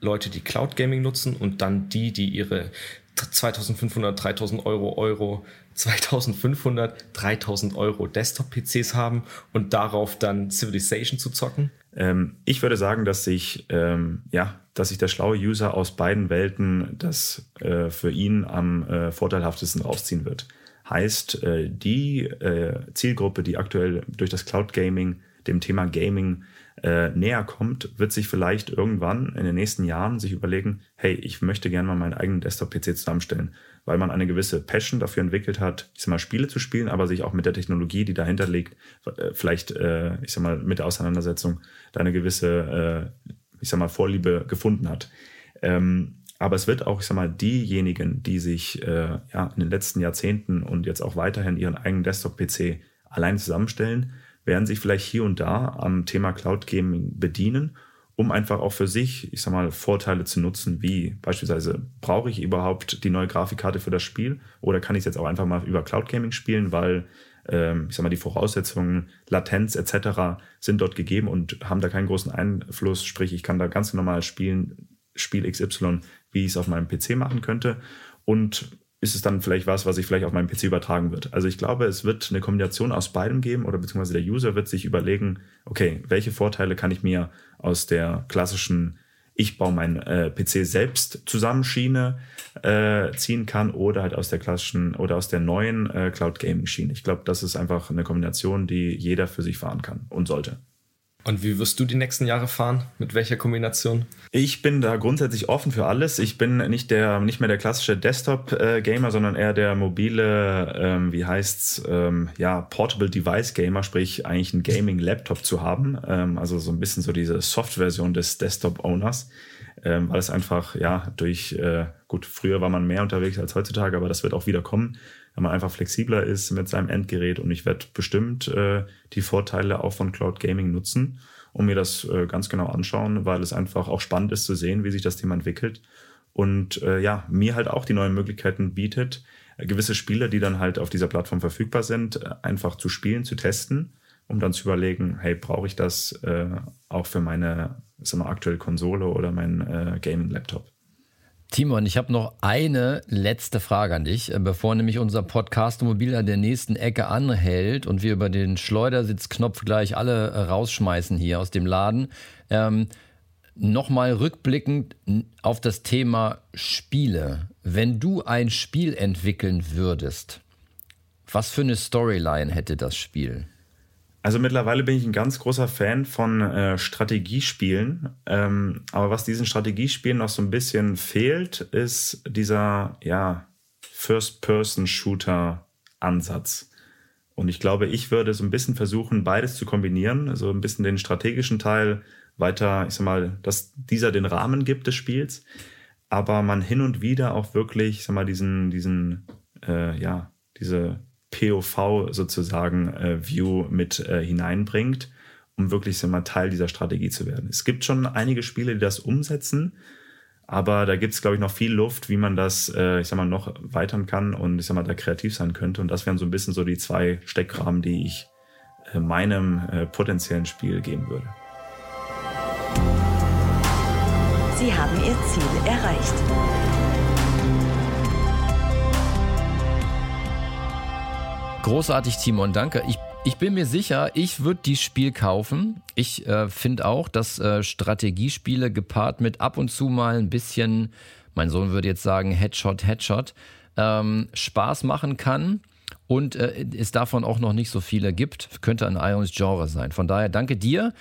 Leute, die Cloud Gaming nutzen und dann die, die ihre 2500, 3000 Euro, Euro, 2500, 3000 Euro Desktop-PCs haben und darauf dann Civilization zu zocken? Ähm, ich würde sagen, dass sich, ähm, ja, dass sich der schlaue User aus beiden Welten das äh, für ihn am äh, vorteilhaftesten rausziehen wird. Heißt, äh, die äh, Zielgruppe, die aktuell durch das Cloud Gaming dem Thema Gaming äh, näher kommt, wird sich vielleicht irgendwann in den nächsten Jahren sich überlegen, hey, ich möchte gerne mal meinen eigenen Desktop-PC zusammenstellen, weil man eine gewisse Passion dafür entwickelt hat, ich sag mal, Spiele zu spielen, aber sich auch mit der Technologie, die dahinter liegt, äh, vielleicht, äh, ich sag mal, mit der Auseinandersetzung da eine gewisse, äh, ich sag mal, Vorliebe gefunden hat. Ähm, aber es wird auch, ich sag mal, diejenigen, die sich äh, ja, in den letzten Jahrzehnten und jetzt auch weiterhin ihren eigenen Desktop-PC allein zusammenstellen, werden sich vielleicht hier und da am Thema Cloud Gaming bedienen, um einfach auch für sich, ich sag mal, Vorteile zu nutzen, wie beispielsweise, brauche ich überhaupt die neue Grafikkarte für das Spiel oder kann ich es jetzt auch einfach mal über Cloud Gaming spielen, weil ähm, ich sag mal, die Voraussetzungen, Latenz etc. sind dort gegeben und haben da keinen großen Einfluss. Sprich, ich kann da ganz normal spielen, Spiel XY, wie ich es auf meinem PC machen könnte. Und ist es dann vielleicht was, was ich vielleicht auf meinem PC übertragen wird. Also ich glaube, es wird eine Kombination aus beidem geben oder beziehungsweise der User wird sich überlegen, okay, welche Vorteile kann ich mir aus der klassischen ich baue meinen äh, PC selbst zusammen Schiene äh, ziehen kann oder halt aus der klassischen oder aus der neuen äh, Cloud Gaming Schiene. Ich glaube, das ist einfach eine Kombination, die jeder für sich fahren kann und sollte. Und wie wirst du die nächsten Jahre fahren? Mit welcher Kombination? Ich bin da grundsätzlich offen für alles. Ich bin nicht der, nicht mehr der klassische Desktop-Gamer, sondern eher der mobile, ähm, wie heißt's, ähm, ja, Portable Device Gamer, sprich eigentlich einen Gaming-Laptop zu haben. Ähm, also so ein bisschen so diese Soft-Version des Desktop-Owners, ähm, weil es einfach, ja, durch, äh, gut, früher war man mehr unterwegs als heutzutage, aber das wird auch wieder kommen wenn man einfach flexibler ist mit seinem Endgerät und ich werde bestimmt äh, die Vorteile auch von Cloud Gaming nutzen und mir das äh, ganz genau anschauen, weil es einfach auch spannend ist zu sehen, wie sich das Thema entwickelt und äh, ja, mir halt auch die neuen Möglichkeiten bietet, gewisse Spiele, die dann halt auf dieser Plattform verfügbar sind, äh, einfach zu spielen, zu testen, um dann zu überlegen, hey, brauche ich das äh, auch für meine sag mal, aktuelle Konsole oder meinen äh, Gaming-Laptop? Timon, ich habe noch eine letzte Frage an dich, äh, bevor nämlich unser Podcast-Mobil an der nächsten Ecke anhält und wir über den Schleudersitzknopf gleich alle äh, rausschmeißen hier aus dem Laden. Ähm, Nochmal rückblickend auf das Thema Spiele. Wenn du ein Spiel entwickeln würdest, was für eine Storyline hätte das Spiel? Also mittlerweile bin ich ein ganz großer Fan von äh, Strategiespielen. Ähm, aber was diesen Strategiespielen noch so ein bisschen fehlt, ist dieser ja, First-Person-Shooter-Ansatz. Und ich glaube, ich würde so ein bisschen versuchen, beides zu kombinieren. Also ein bisschen den strategischen Teil weiter, ich sag mal, dass dieser den Rahmen gibt des Spiels, aber man hin und wieder auch wirklich, ich sag mal, diesen, diesen, äh, ja, diese POV sozusagen äh, View mit äh, hineinbringt, um wirklich so mal Teil dieser Strategie zu werden. Es gibt schon einige Spiele, die das umsetzen, aber da gibt es, glaube ich, noch viel Luft, wie man das, äh, ich sag mal, noch weitern kann und ich sag mal, da kreativ sein könnte. Und das wären so ein bisschen so die zwei Steckrahmen, die ich äh, meinem äh, potenziellen Spiel geben würde. Sie haben Ihr Ziel erreicht. Großartig, Timon, danke. Ich, ich bin mir sicher, ich würde dieses Spiel kaufen. Ich äh, finde auch, dass äh, Strategiespiele gepaart mit ab und zu mal ein bisschen, mein Sohn würde jetzt sagen, Headshot, Headshot, ähm, Spaß machen kann und äh, es davon auch noch nicht so viele gibt. Könnte ein Ions Genre sein. Von daher danke dir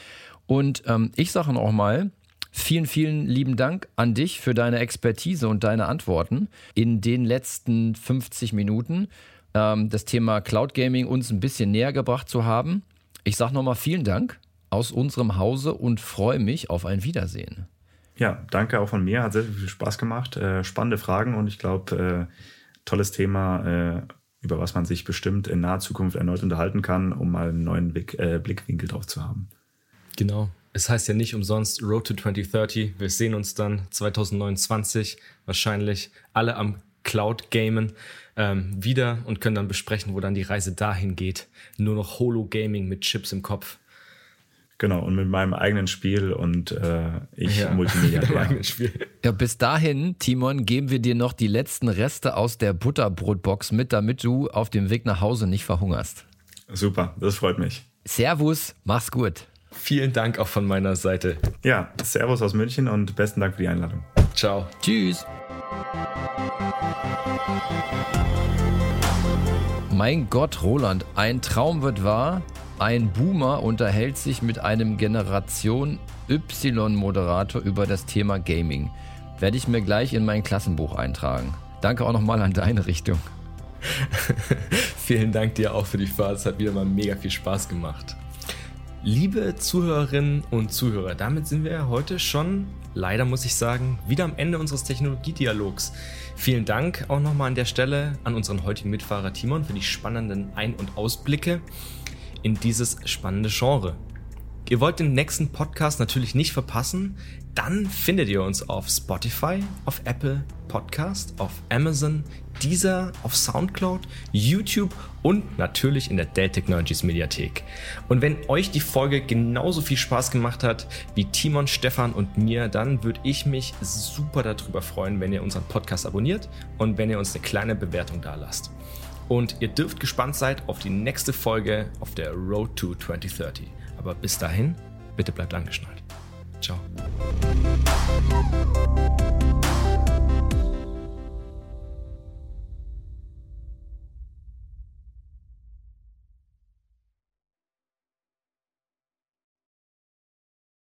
und ähm, ich sage noch mal, Vielen, vielen lieben Dank an dich für deine Expertise und deine Antworten in den letzten 50 Minuten ähm, das Thema Cloud Gaming uns ein bisschen näher gebracht zu haben. Ich sage nochmal vielen Dank aus unserem Hause und freue mich auf ein Wiedersehen. Ja, danke auch von mir. Hat sehr viel Spaß gemacht. Äh, spannende Fragen und ich glaube, äh, tolles Thema, äh, über was man sich bestimmt in naher Zukunft erneut unterhalten kann, um mal einen neuen Blick, äh, Blickwinkel drauf zu haben. Genau. Es heißt ja nicht umsonst Road to 2030. Wir sehen uns dann 2029 wahrscheinlich alle am Cloud Gamen ähm, wieder und können dann besprechen, wo dann die Reise dahin geht. Nur noch Holo-Gaming mit Chips im Kopf. Genau, und mit meinem eigenen Spiel und äh, ich ja, Multimedia. <laughs> Spiel. Ja, bis dahin, Timon, geben wir dir noch die letzten Reste aus der Butterbrotbox mit, damit du auf dem Weg nach Hause nicht verhungerst. Super, das freut mich. Servus, mach's gut. Vielen Dank auch von meiner Seite. Ja, Servus aus München und besten Dank für die Einladung. Ciao. Tschüss. Mein Gott, Roland, ein Traum wird wahr. Ein Boomer unterhält sich mit einem Generation Y-Moderator über das Thema Gaming. Werde ich mir gleich in mein Klassenbuch eintragen. Danke auch nochmal an deine Richtung. <laughs> Vielen Dank dir auch für die Fahrt. Es hat wieder mal mega viel Spaß gemacht. Liebe Zuhörerinnen und Zuhörer, damit sind wir heute schon, leider muss ich sagen, wieder am Ende unseres Technologiedialogs. Vielen Dank auch nochmal an der Stelle an unseren heutigen Mitfahrer Timon für die spannenden Ein- und Ausblicke in dieses spannende Genre. Ihr wollt den nächsten Podcast natürlich nicht verpassen, dann findet ihr uns auf Spotify, auf Apple Podcast, auf Amazon, Deezer, auf Soundcloud, YouTube und natürlich in der Dell Technologies Mediathek. Und wenn euch die Folge genauso viel Spaß gemacht hat wie Timon, Stefan und mir, dann würde ich mich super darüber freuen, wenn ihr unseren Podcast abonniert und wenn ihr uns eine kleine Bewertung da lasst. Und ihr dürft gespannt sein auf die nächste Folge auf der Road to 2030. Aber bis dahin, bitte bleibt angeschnallt. Ciao.